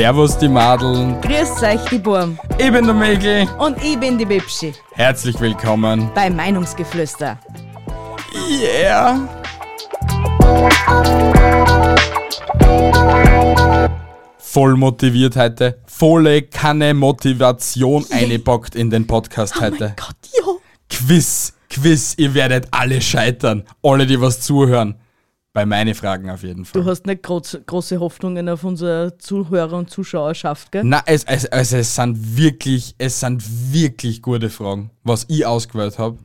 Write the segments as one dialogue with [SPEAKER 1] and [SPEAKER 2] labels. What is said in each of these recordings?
[SPEAKER 1] Servus die Madeln,
[SPEAKER 2] Grüß euch, die Burm.
[SPEAKER 1] ich bin der Mägel.
[SPEAKER 2] Und ich bin die Bibschi
[SPEAKER 1] Herzlich willkommen.
[SPEAKER 2] bei Meinungsgeflüster.
[SPEAKER 1] Yeah. Voll motiviert heute. Volle Kanne Motivation eingepackt in den Podcast heute.
[SPEAKER 2] Gott, ja.
[SPEAKER 1] Quiz, Quiz, ihr werdet alle scheitern. Alle, die was zuhören. Bei meine Fragen auf jeden Fall.
[SPEAKER 2] Du hast nicht groß, große Hoffnungen auf unsere Zuhörer und Zuschauerschaft, gell?
[SPEAKER 1] Na, es, es, also es sind wirklich, es sind wirklich gute Fragen, was ich ausgewählt habe.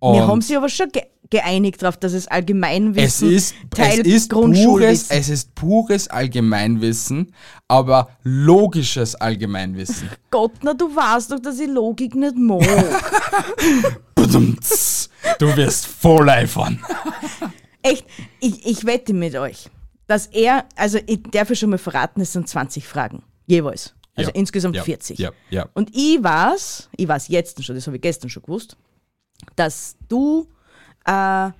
[SPEAKER 2] Wir haben sich aber schon ge geeinigt darauf, dass es
[SPEAKER 1] es
[SPEAKER 2] Allgemeinwissen
[SPEAKER 1] ist,
[SPEAKER 2] Teil
[SPEAKER 1] es ist pures, es ist pures Allgemeinwissen, aber logisches Allgemeinwissen.
[SPEAKER 2] Gott, na du weißt doch, dass ich Logik nicht mag.
[SPEAKER 1] Du wirst voll eifern.
[SPEAKER 2] Echt, ich, ich wette mit euch, dass er, also ich darf ja schon mal verraten, es sind 20 Fragen. Jeweils. Also
[SPEAKER 1] Ja,
[SPEAKER 2] insgesamt
[SPEAKER 1] ja,
[SPEAKER 2] 40.
[SPEAKER 1] ja, ja.
[SPEAKER 2] Und ich weiß, ich weiß jetzt schon, das habe ich gestern schon gewusst, dass du äh,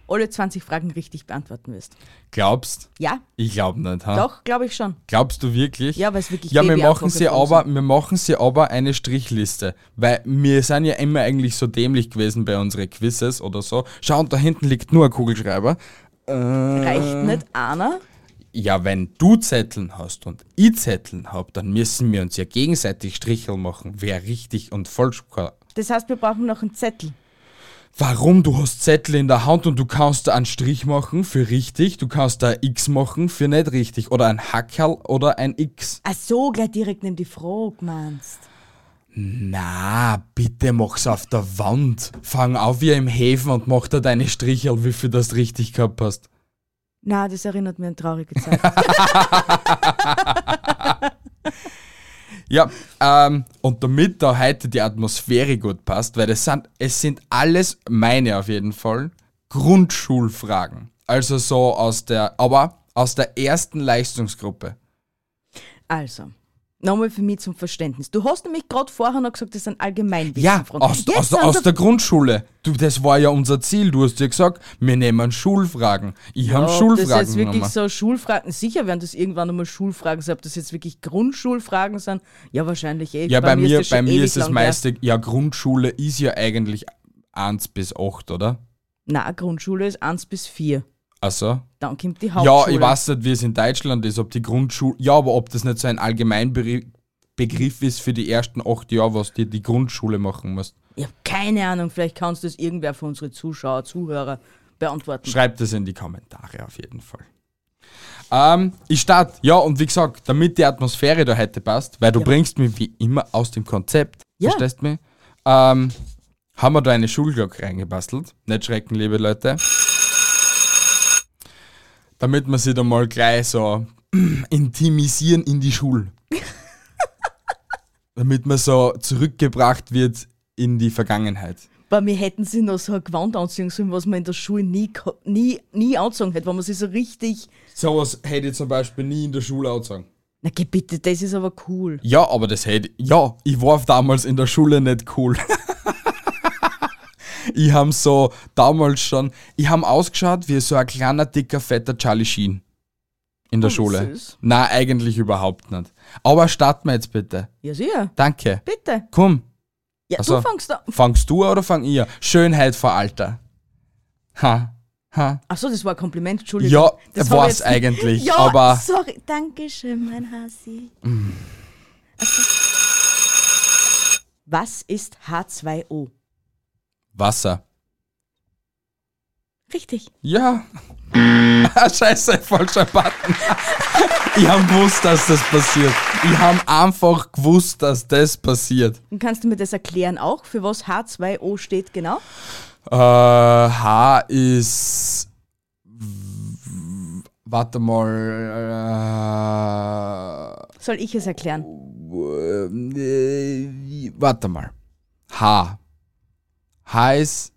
[SPEAKER 2] alle 20 Fragen richtig beantworten wirst.
[SPEAKER 1] Glaubst?
[SPEAKER 2] Ja,
[SPEAKER 1] Ich glaube nicht. Ha?
[SPEAKER 2] doch, glaube ich schon.
[SPEAKER 1] Glaubst du wirklich?
[SPEAKER 2] Ja, weil es wirklich
[SPEAKER 1] Ja, wir machen, sie aber,
[SPEAKER 2] sind.
[SPEAKER 1] wir machen sie aber eine Strichliste. Weil wir sind ja immer eigentlich so dämlich gewesen bei unseren Quizzes oder so. Schau, und da hinten liegt nur ein Kugelschreiber.
[SPEAKER 2] Reicht nicht einer?
[SPEAKER 1] Ja, wenn du Zetteln hast und ich Zetteln hab, dann müssen wir uns ja gegenseitig Stricheln machen, wer richtig und falsch kann.
[SPEAKER 2] Das heißt, wir brauchen noch einen Zettel.
[SPEAKER 1] Warum? Du hast Zettel in der Hand und du kannst da einen Strich machen für richtig, du kannst da ein X machen für nicht richtig oder ein Hackerl oder ein X.
[SPEAKER 2] Ach so, gleich direkt neben die Frage meinst.
[SPEAKER 1] Na, bitte mach's auf der Wand. Fang auf wie im Häfen und mach da deine Strichel, wie viel das richtig gehabt hast.
[SPEAKER 2] Na, das erinnert mich an traurige Zeit.
[SPEAKER 1] Ja, ähm, und damit da heute die Atmosphäre gut passt, weil das sind, es sind alles meine auf jeden Fall Grundschulfragen. Also so aus der, aber aus der ersten Leistungsgruppe.
[SPEAKER 2] also, nochmal für mich zum Verständnis. Du hast nämlich gerade vorher noch gesagt, das sind Allgemeinwissen.
[SPEAKER 1] Ja, aus,
[SPEAKER 2] Jetzt
[SPEAKER 1] aus,
[SPEAKER 2] sind
[SPEAKER 1] aus der Grundschule. Du, das war ja unser Ziel. Du hast ja gesagt, wir nehmen Schulfragen. Ich habe
[SPEAKER 2] Ob das
[SPEAKER 1] Schulfragen
[SPEAKER 2] jetzt wirklich so Schulfragen, sicher werden das irgendwann einmal Schulfragen sein, ob das jetzt wirklich Grundschulfragen sind, ja wahrscheinlich eh.
[SPEAKER 1] Ja, bei, mir,
[SPEAKER 2] das schon
[SPEAKER 1] bei mir ist das meiste, ja, Grundschule ist ja eigentlich 1 bis 8, oder?
[SPEAKER 2] Na, Grundschule ist 1 bis 4.
[SPEAKER 1] Also,
[SPEAKER 2] Dann kommt die
[SPEAKER 1] ja,
[SPEAKER 2] Hauptschule.
[SPEAKER 1] ich weiß nicht, wie es in Deutschland ist, ob die Grundschule, ja, aber ob das nicht so ein Allgemeinbegriff ist für die ersten acht Jahre, was dir die Grundschule machen musst.
[SPEAKER 2] Ich habe keine Ahnung, vielleicht kannst du das irgendwer von unseren Zuschauer, Zuhörer beantworten.
[SPEAKER 1] Schreibt es in die Kommentare auf jeden Fall. Ähm, ich starte, ja, und wie gesagt, damit die Atmosphäre da heute passt, weil du bringst mich wie immer aus dem Konzept,
[SPEAKER 2] Ja.
[SPEAKER 1] verstehst du mich? Ähm, haben wir da eine Schulglocke reingebastelt. Nicht schrecken, liebe Leute. Damit wir sie da mal gleich so intimisieren in die Schule. Damit man so zurückgebracht wird in die Vergangenheit.
[SPEAKER 2] Bei mir hätten sie noch so ein Gewand anziehen sollen, was man in der Schule nie, nie, nie angezogen hätte, wenn man sich so richtig.
[SPEAKER 1] Sowas hätte ich zum Beispiel nie in der Schule angezogen.
[SPEAKER 2] Na geh bitte, das ist aber cool.
[SPEAKER 1] Ja, aber das hätte ja, ich war damals in der Schule nicht cool. ich habe so damals schon, ich habe ausgeschaut wie so ein kleiner, dicker, fetter Charlie Sheen in der
[SPEAKER 2] Oh,
[SPEAKER 1] Schule.
[SPEAKER 2] süß.
[SPEAKER 1] Na, eigentlich überhaupt nicht. Aber starten wir jetzt bitte.
[SPEAKER 2] Ja, sicher.
[SPEAKER 1] Danke.
[SPEAKER 2] Bitte.
[SPEAKER 1] Komm,
[SPEAKER 2] Ja,
[SPEAKER 1] Ach so.
[SPEAKER 2] du fangst an.
[SPEAKER 1] fangst du oder fang ich? an? Schönheit vor Alter. Ha, ha.
[SPEAKER 2] Achso, das war ein Kompliment, Entschuldigung.
[SPEAKER 1] Ja,
[SPEAKER 2] das
[SPEAKER 1] war's
[SPEAKER 2] jetzt-
[SPEAKER 1] eigentlich,
[SPEAKER 2] Ja,
[SPEAKER 1] aber
[SPEAKER 2] sorry. Dankeschön, mein Hasi. Also, was ist H2O?
[SPEAKER 1] Wasser.
[SPEAKER 2] Richtig.
[SPEAKER 1] Ja. Ah, Scheiße, falscher Button. ich habe gewusst, dass das passiert. Ich habe einfach gewusst, dass das passiert.
[SPEAKER 2] Und kannst du mir das erklären auch, für was H2O steht genau?
[SPEAKER 1] Äh, H ist. Warte mal.
[SPEAKER 2] Soll ich es erklären?
[SPEAKER 1] Äh, äh, warte mal. H. H ist.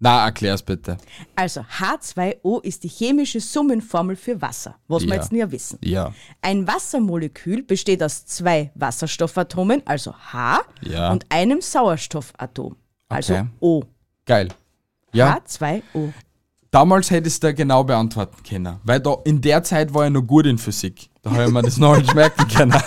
[SPEAKER 1] Na, erklär's bitte.
[SPEAKER 2] Also H2O ist die chemische Summenformel für Wasser, was wir
[SPEAKER 1] Ja.
[SPEAKER 2] jetzt nie wissen.
[SPEAKER 1] Ja.
[SPEAKER 2] Ein Wassermolekül besteht aus zwei Wasserstoffatomen, also H,
[SPEAKER 1] Ja.
[SPEAKER 2] und einem Sauerstoffatom, also
[SPEAKER 1] Okay.
[SPEAKER 2] O.
[SPEAKER 1] Geil. Ja,
[SPEAKER 2] H2O.
[SPEAKER 1] damals hätte ich es da genau beantworten können. Weil da in der Zeit war ich noch gut in Physik. Da habe ich mir das noch nicht merken können.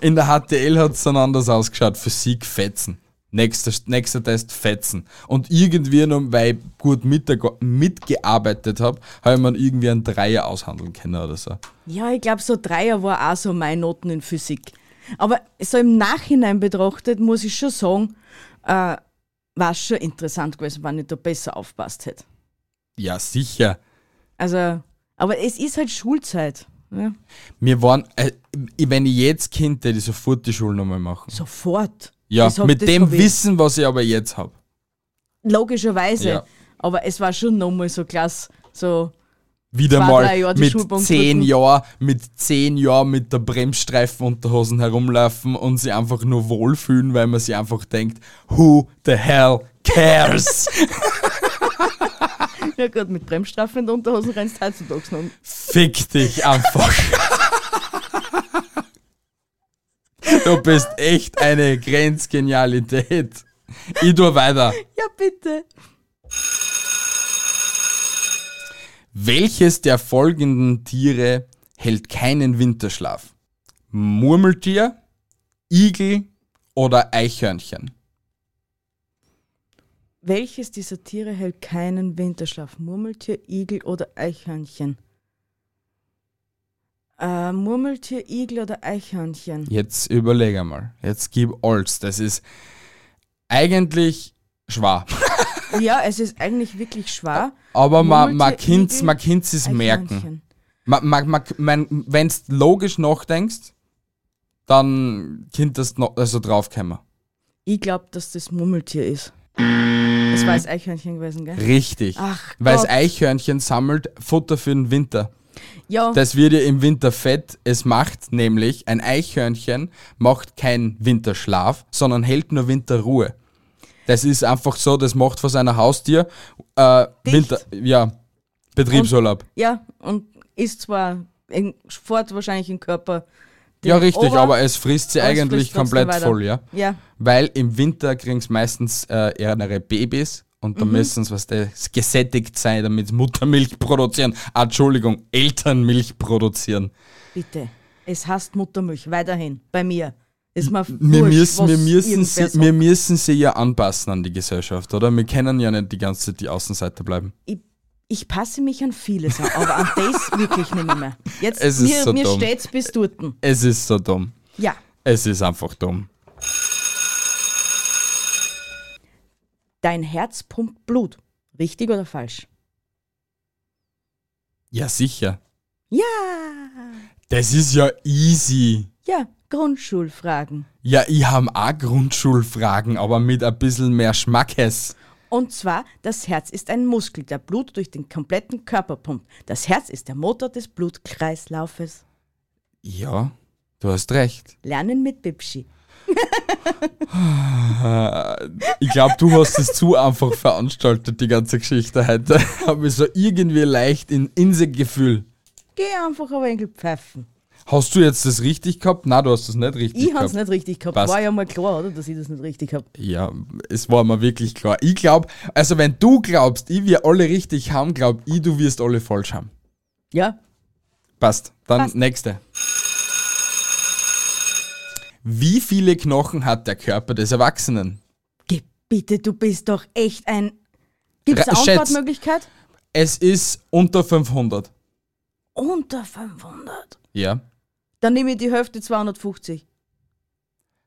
[SPEAKER 1] In der HTL hat es dann anders ausgeschaut. Physik fetzen. Nächster, nächster Test fetzen. Und irgendwie noch, weil ich gut mitge mitgearbeitet habe, habe ich mir irgendwie einen Dreier aushandeln können oder so.
[SPEAKER 2] Ja, ich glaube, so Dreier war auch so meine Noten in Physik. Aber so im Nachhinein betrachtet muss ich schon sagen, äh, war schon interessant gewesen, wenn ich da besser aufpasst hätte.
[SPEAKER 1] Ja, sicher.
[SPEAKER 2] Also, aber es ist halt Schulzeit. Ja.
[SPEAKER 1] Wir waren, äh, wenn ich jetzt Kind, hätte ich sofort die Schule nochmal machen.
[SPEAKER 2] Sofort.
[SPEAKER 1] Ja,
[SPEAKER 2] hab-
[SPEAKER 1] mit dem Wissen, was ich aber jetzt habe.
[SPEAKER 2] Logischerweise.
[SPEAKER 1] Ja.
[SPEAKER 2] Aber es war schon nochmal so klasse. So,
[SPEAKER 1] Wieder mal
[SPEAKER 2] die
[SPEAKER 1] mit zehn. Jahren, mit zehn Jahren mit der Bremsstreifenunterhosen herumlaufen und sie einfach nur wohlfühlen, weil man sich einfach denkt, who the hell cares?
[SPEAKER 2] ja gut, mit Bremsstrafen in der Unterhosen rennst du heutzutage noch.
[SPEAKER 1] Fick dich einfach. du bist echt eine Grenzgenialität. Ich tu weiter.
[SPEAKER 2] Ja, bitte.
[SPEAKER 1] Welches der folgenden Tiere hält keinen Winterschlaf? Murmeltier, Igel oder Eichhörnchen?
[SPEAKER 2] Welches dieser Tiere hält keinen Winterschlaf? Murmeltier, Igel oder Eichhörnchen? Äh, Murmeltier, Igel oder Eichhörnchen?
[SPEAKER 1] Jetzt überlege mal. Jetzt gib alles. Das ist eigentlich schwer.
[SPEAKER 2] Ja, es ist eigentlich wirklich schwer.
[SPEAKER 1] Aber man,
[SPEAKER 2] Igel,
[SPEAKER 1] man kennt's es merken. Man, man, man, Wenn du logisch nachdenkst, dann kind das noch, also draufkommen.
[SPEAKER 2] Ich glaube, dass das Murmeltier ist. Das war das Eichhörnchen gewesen, gell?
[SPEAKER 1] Richtig.
[SPEAKER 2] Ach
[SPEAKER 1] Weil das
[SPEAKER 2] Gott.
[SPEAKER 1] Eichhörnchen sammelt Futter für den Winter.
[SPEAKER 2] Ja,
[SPEAKER 1] Das wird ja im Winter fett. Es macht nämlich, ein Eichhörnchen macht keinen Winterschlaf, sondern hält nur Winterruhe. Das ist einfach so, das macht von seiner Haustier äh. Winter, ja, Betriebsurlaub.
[SPEAKER 2] ja, und ist zwar fort wahrscheinlich im Körper.
[SPEAKER 1] Ja, richtig,
[SPEAKER 2] Ober-
[SPEAKER 1] aber es frisst sie
[SPEAKER 2] es
[SPEAKER 1] eigentlich
[SPEAKER 2] frisst
[SPEAKER 1] komplett voll, ja.
[SPEAKER 2] Ja,
[SPEAKER 1] Weil im Winter kriegen sie meistens äh, eher ihre Babys und
[SPEAKER 2] Mhm.
[SPEAKER 1] da müssen sie was das gesättigt sein, damit sie Muttermilch produzieren. Ah, Entschuldigung, Elternmilch produzieren.
[SPEAKER 2] bitte. Es hasst Muttermilch, weiterhin, bei mir. Ist mir
[SPEAKER 1] Wir müssen, wir, müssen sie,
[SPEAKER 2] sagt.
[SPEAKER 1] wir müssen sie ja anpassen an die Gesellschaft, oder? Wir können ja nicht die ganze Zeit die Außenseiter bleiben.
[SPEAKER 2] ich, ich passe mich an vieles an, aber an das wirklich nicht mehr. Jetzt,
[SPEAKER 1] Es ist
[SPEAKER 2] mir,
[SPEAKER 1] so
[SPEAKER 2] mir
[SPEAKER 1] dumm.
[SPEAKER 2] steht's bis dorten.
[SPEAKER 1] Es ist so dumm.
[SPEAKER 2] Ja,
[SPEAKER 1] Es ist einfach dumm.
[SPEAKER 2] Dein Herz pumpt Blut. Richtig oder falsch?
[SPEAKER 1] Ja, sicher.
[SPEAKER 2] Ja,
[SPEAKER 1] Das ist ja easy.
[SPEAKER 2] ja, Grundschulfragen.
[SPEAKER 1] Ja, ich habe auch Grundschulfragen, aber mit ein bisschen mehr Schmackes.
[SPEAKER 2] Und zwar, das Herz ist ein Muskel, der Blut durch den kompletten Körper pumpt. Das Herz ist der Motor des Blutkreislaufes.
[SPEAKER 1] Ja, du hast recht.
[SPEAKER 2] Lernen mit Bibschi.
[SPEAKER 1] Ich glaube, du hast es zu einfach veranstaltet, die ganze Geschichte heute. Habe ich so irgendwie leicht in Inse-Gefühl.
[SPEAKER 2] Geh einfach ein wenig pfeifen.
[SPEAKER 1] Hast du jetzt das richtig gehabt? Nein, du hast das nicht richtig
[SPEAKER 2] Ich
[SPEAKER 1] gehabt.
[SPEAKER 2] nicht richtig gehabt.
[SPEAKER 1] Passt.
[SPEAKER 2] War ja mal klar, oder, dass ich das nicht richtig hab.
[SPEAKER 1] Ja, es war mir wirklich klar. Ich glaube, also wenn du glaubst, ich wir alle richtig haben, glaub ich, du wirst alle falsch haben.
[SPEAKER 2] Ja,
[SPEAKER 1] Passt. Dann
[SPEAKER 2] Passt.
[SPEAKER 1] nächste. Wie viele Knochen hat der Körper des Erwachsenen?
[SPEAKER 2] bitte, du bist doch echt ein. Gibt's
[SPEAKER 1] Ra-
[SPEAKER 2] eine. Antwortmöglichkeit?
[SPEAKER 1] Es ist unter 500.
[SPEAKER 2] Unter 500.
[SPEAKER 1] Ja.
[SPEAKER 2] Dann nehme ich die Hälfte 250.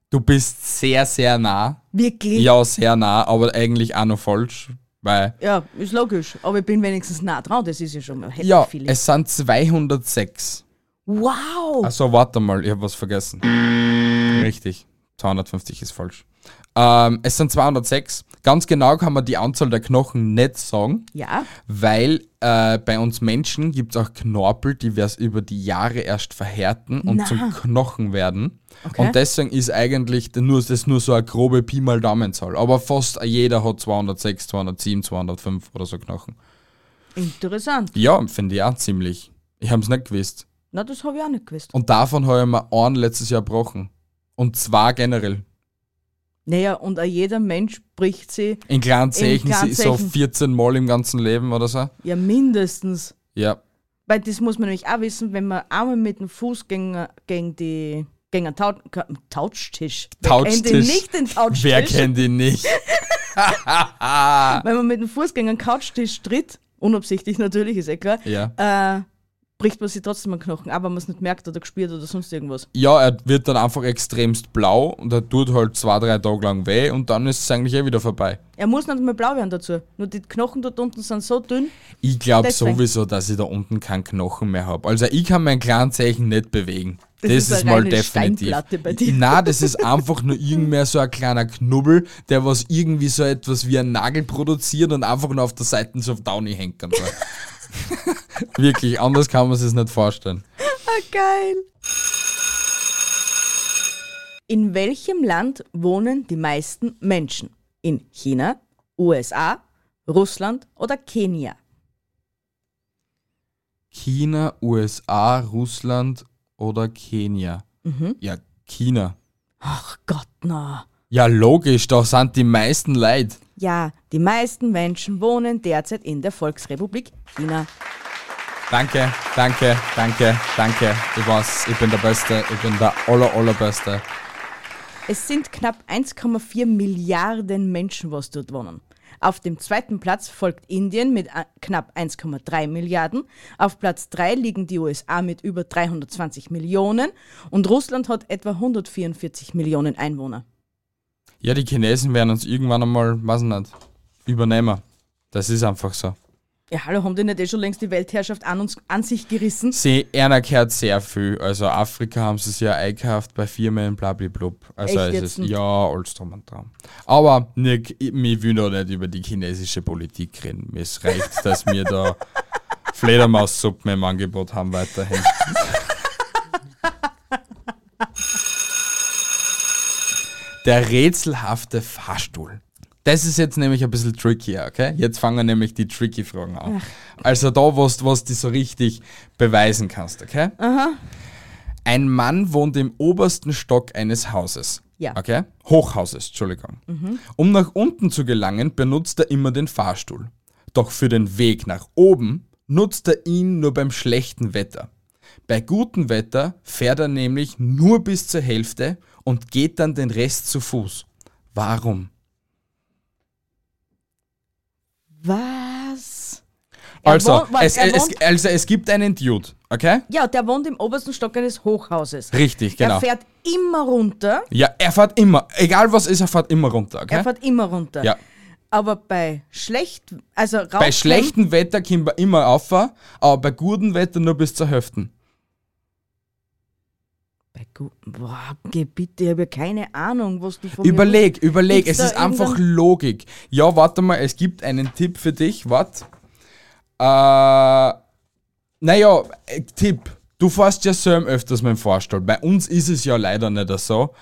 [SPEAKER 1] Du bist sehr, sehr nah.
[SPEAKER 2] Wirklich?
[SPEAKER 1] Ja, sehr nah, aber eigentlich auch noch falsch. Weil,
[SPEAKER 2] Ja, ist logisch. Aber ich bin wenigstens nah dran. Das ist ja schon mal heftig
[SPEAKER 1] ja,
[SPEAKER 2] viel.
[SPEAKER 1] es sind 206.
[SPEAKER 2] wow!
[SPEAKER 1] Also warte mal, ich habe was vergessen. Richtig, 250 ist falsch. Ähm, es sind 206. Ganz genau kann man die Anzahl der Knochen nicht sagen,
[SPEAKER 2] Ja.
[SPEAKER 1] weil äh, bei uns Menschen gibt es auch Knorpel, die wir über die Jahre erst verhärten und
[SPEAKER 2] Na.
[SPEAKER 1] zum Knochen werden.
[SPEAKER 2] Okay.
[SPEAKER 1] Und deswegen ist eigentlich nur, das nur so eine grobe Pi mal Daumenzahl. Aber fast jeder hat 206, 207, 205 oder so Knochen.
[SPEAKER 2] Interessant.
[SPEAKER 1] Ja, finde ich auch ziemlich. Ich habe es nicht gewusst.
[SPEAKER 2] Na, das habe ich auch nicht gewusst.
[SPEAKER 1] Und davon habe ich mir einen letztes Jahr gebrochen. Und zwar generell.
[SPEAKER 2] Naja, und jeder Mensch bricht sie
[SPEAKER 1] In kleinen Zeichen,
[SPEAKER 2] kleinen
[SPEAKER 1] so
[SPEAKER 2] Zeichen.
[SPEAKER 1] 14 Mal im ganzen Leben oder so.
[SPEAKER 2] ja mindestens.
[SPEAKER 1] Ja.
[SPEAKER 2] Weil das muss man nämlich auch wissen, wenn man einmal mit dem Fuß gegen, gegen die gegen einen Tau Couchtisch. Wer kennt
[SPEAKER 1] Couchtisch.
[SPEAKER 2] nicht den Couchtisch?
[SPEAKER 1] Wer kennt ihn nicht?
[SPEAKER 2] Wenn man mit dem Fuß gegen einen Couchtisch tritt, unabsichtlich natürlich, ist eh klar,
[SPEAKER 1] Ja.
[SPEAKER 2] äh, bricht man sich trotzdem einen Knochen, aber man es nicht merkt oder gespürt oder sonst irgendwas.
[SPEAKER 1] Ja, er wird dann einfach extremst blau und er tut halt zwei, drei Tage lang weh und dann ist es eigentlich eh wieder vorbei.
[SPEAKER 2] Er muss nicht mal blau werden dazu. Nur die Knochen dort unten sind so dünn.
[SPEAKER 1] Ich glaube sowieso, dass ich da unten keinen Knochen mehr habe. Also ich kann kleinen Zeichen nicht bewegen.
[SPEAKER 2] Das
[SPEAKER 1] Das,
[SPEAKER 2] ist
[SPEAKER 1] ist, mal definitiv. Nein, das ist einfach nur irgendwer so ein kleiner Knubbel, der was irgendwie so etwas wie ein Nagel produziert und einfach nur auf der Seite so auf Downy hängt. Wirklich, anders kann man sich es nicht vorstellen.
[SPEAKER 2] Ah, geil. In welchem Land wohnen die meisten Menschen? In China, USA, Russland oder Kenia?
[SPEAKER 1] China, USA, Russland oder Kenia?
[SPEAKER 2] Mhm.
[SPEAKER 1] Ja, China.
[SPEAKER 2] Ach Gott, na.
[SPEAKER 1] Ja, logisch, da sind die meisten Leute.
[SPEAKER 2] Ja, die meisten Menschen wohnen derzeit in der Volksrepublik China.
[SPEAKER 1] Danke, danke, danke, danke. Ich weiß, ich bin der Beste, ich bin der aller, allerbeste.
[SPEAKER 2] Es sind knapp 1,4 Milliarden Menschen, was dort wohnen. Auf dem zweiten Platz folgt Indien mit a- knapp 1,3 Milliarden. Auf Platz 3 liegen die USA mit über 320 Millionen und Russland hat etwa 144 Millionen Einwohner.
[SPEAKER 1] Ja, die Chinesen werden uns irgendwann einmal, ich nicht, übernehmen. Das ist einfach so.
[SPEAKER 2] Ja, hallo, haben die nicht eh schon längst die Weltherrschaft an, uns, an sich gerissen?
[SPEAKER 1] Sie anerkennt sehr viel. Also Afrika haben sie ja eingekauft bei Firmen, blablablub. Also
[SPEAKER 2] Echt
[SPEAKER 1] es ist, ja, alles drum und dran. Aber Nick, ich, ich will noch nicht über die chinesische Politik reden. Mir es reicht, dass wir da Fledermaussuppen im Angebot haben weiterhin. Der rätselhafte Fahrstuhl. Das ist jetzt nämlich ein bisschen trickier, okay? Jetzt fangen nämlich die tricky Fragen an. Also da, was du die so richtig beweisen kannst, okay? Ein Mann wohnt im obersten Stock eines Hauses.
[SPEAKER 2] Ja.
[SPEAKER 1] Okay? Hochhauses, Entschuldigung. Um nach unten zu gelangen, benutzt er immer den Fahrstuhl. Doch für den Weg nach oben nutzt er ihn nur beim schlechten Wetter. Bei gutem Wetter fährt er nämlich nur bis zur Hälfte und geht dann den Rest zu Fuß. Warum?
[SPEAKER 2] Was?
[SPEAKER 1] Also,
[SPEAKER 2] wohnt- warte,
[SPEAKER 1] es, es,
[SPEAKER 2] wohnt-
[SPEAKER 1] also es gibt einen Dude, okay?
[SPEAKER 2] Ja, der wohnt im obersten Stock eines Hochhauses.
[SPEAKER 1] Richtig, genau.
[SPEAKER 2] Er fährt immer runter.
[SPEAKER 1] Ja, er fährt immer, egal was ist, er fährt immer runter, okay?
[SPEAKER 2] Er fährt immer runter.
[SPEAKER 1] ja.
[SPEAKER 2] Aber bei schlecht, also rauf
[SPEAKER 1] Bei schlechtem Wetter kommen wir immer auf, aber bei gutem Wetter nur bis zur Hälfte.
[SPEAKER 2] Boah, geh bitte, ich habe ja keine Ahnung, was du von mir
[SPEAKER 1] Überleg, überleg,
[SPEAKER 2] Gibt's
[SPEAKER 1] es ist einfach Logik. Ja, warte mal, es gibt einen Tipp für dich, warte. Äh, naja, äh, Tipp. Du fährst ja selber öfters mit dem Fahrstuhl. Bei uns ist es ja leider nicht so.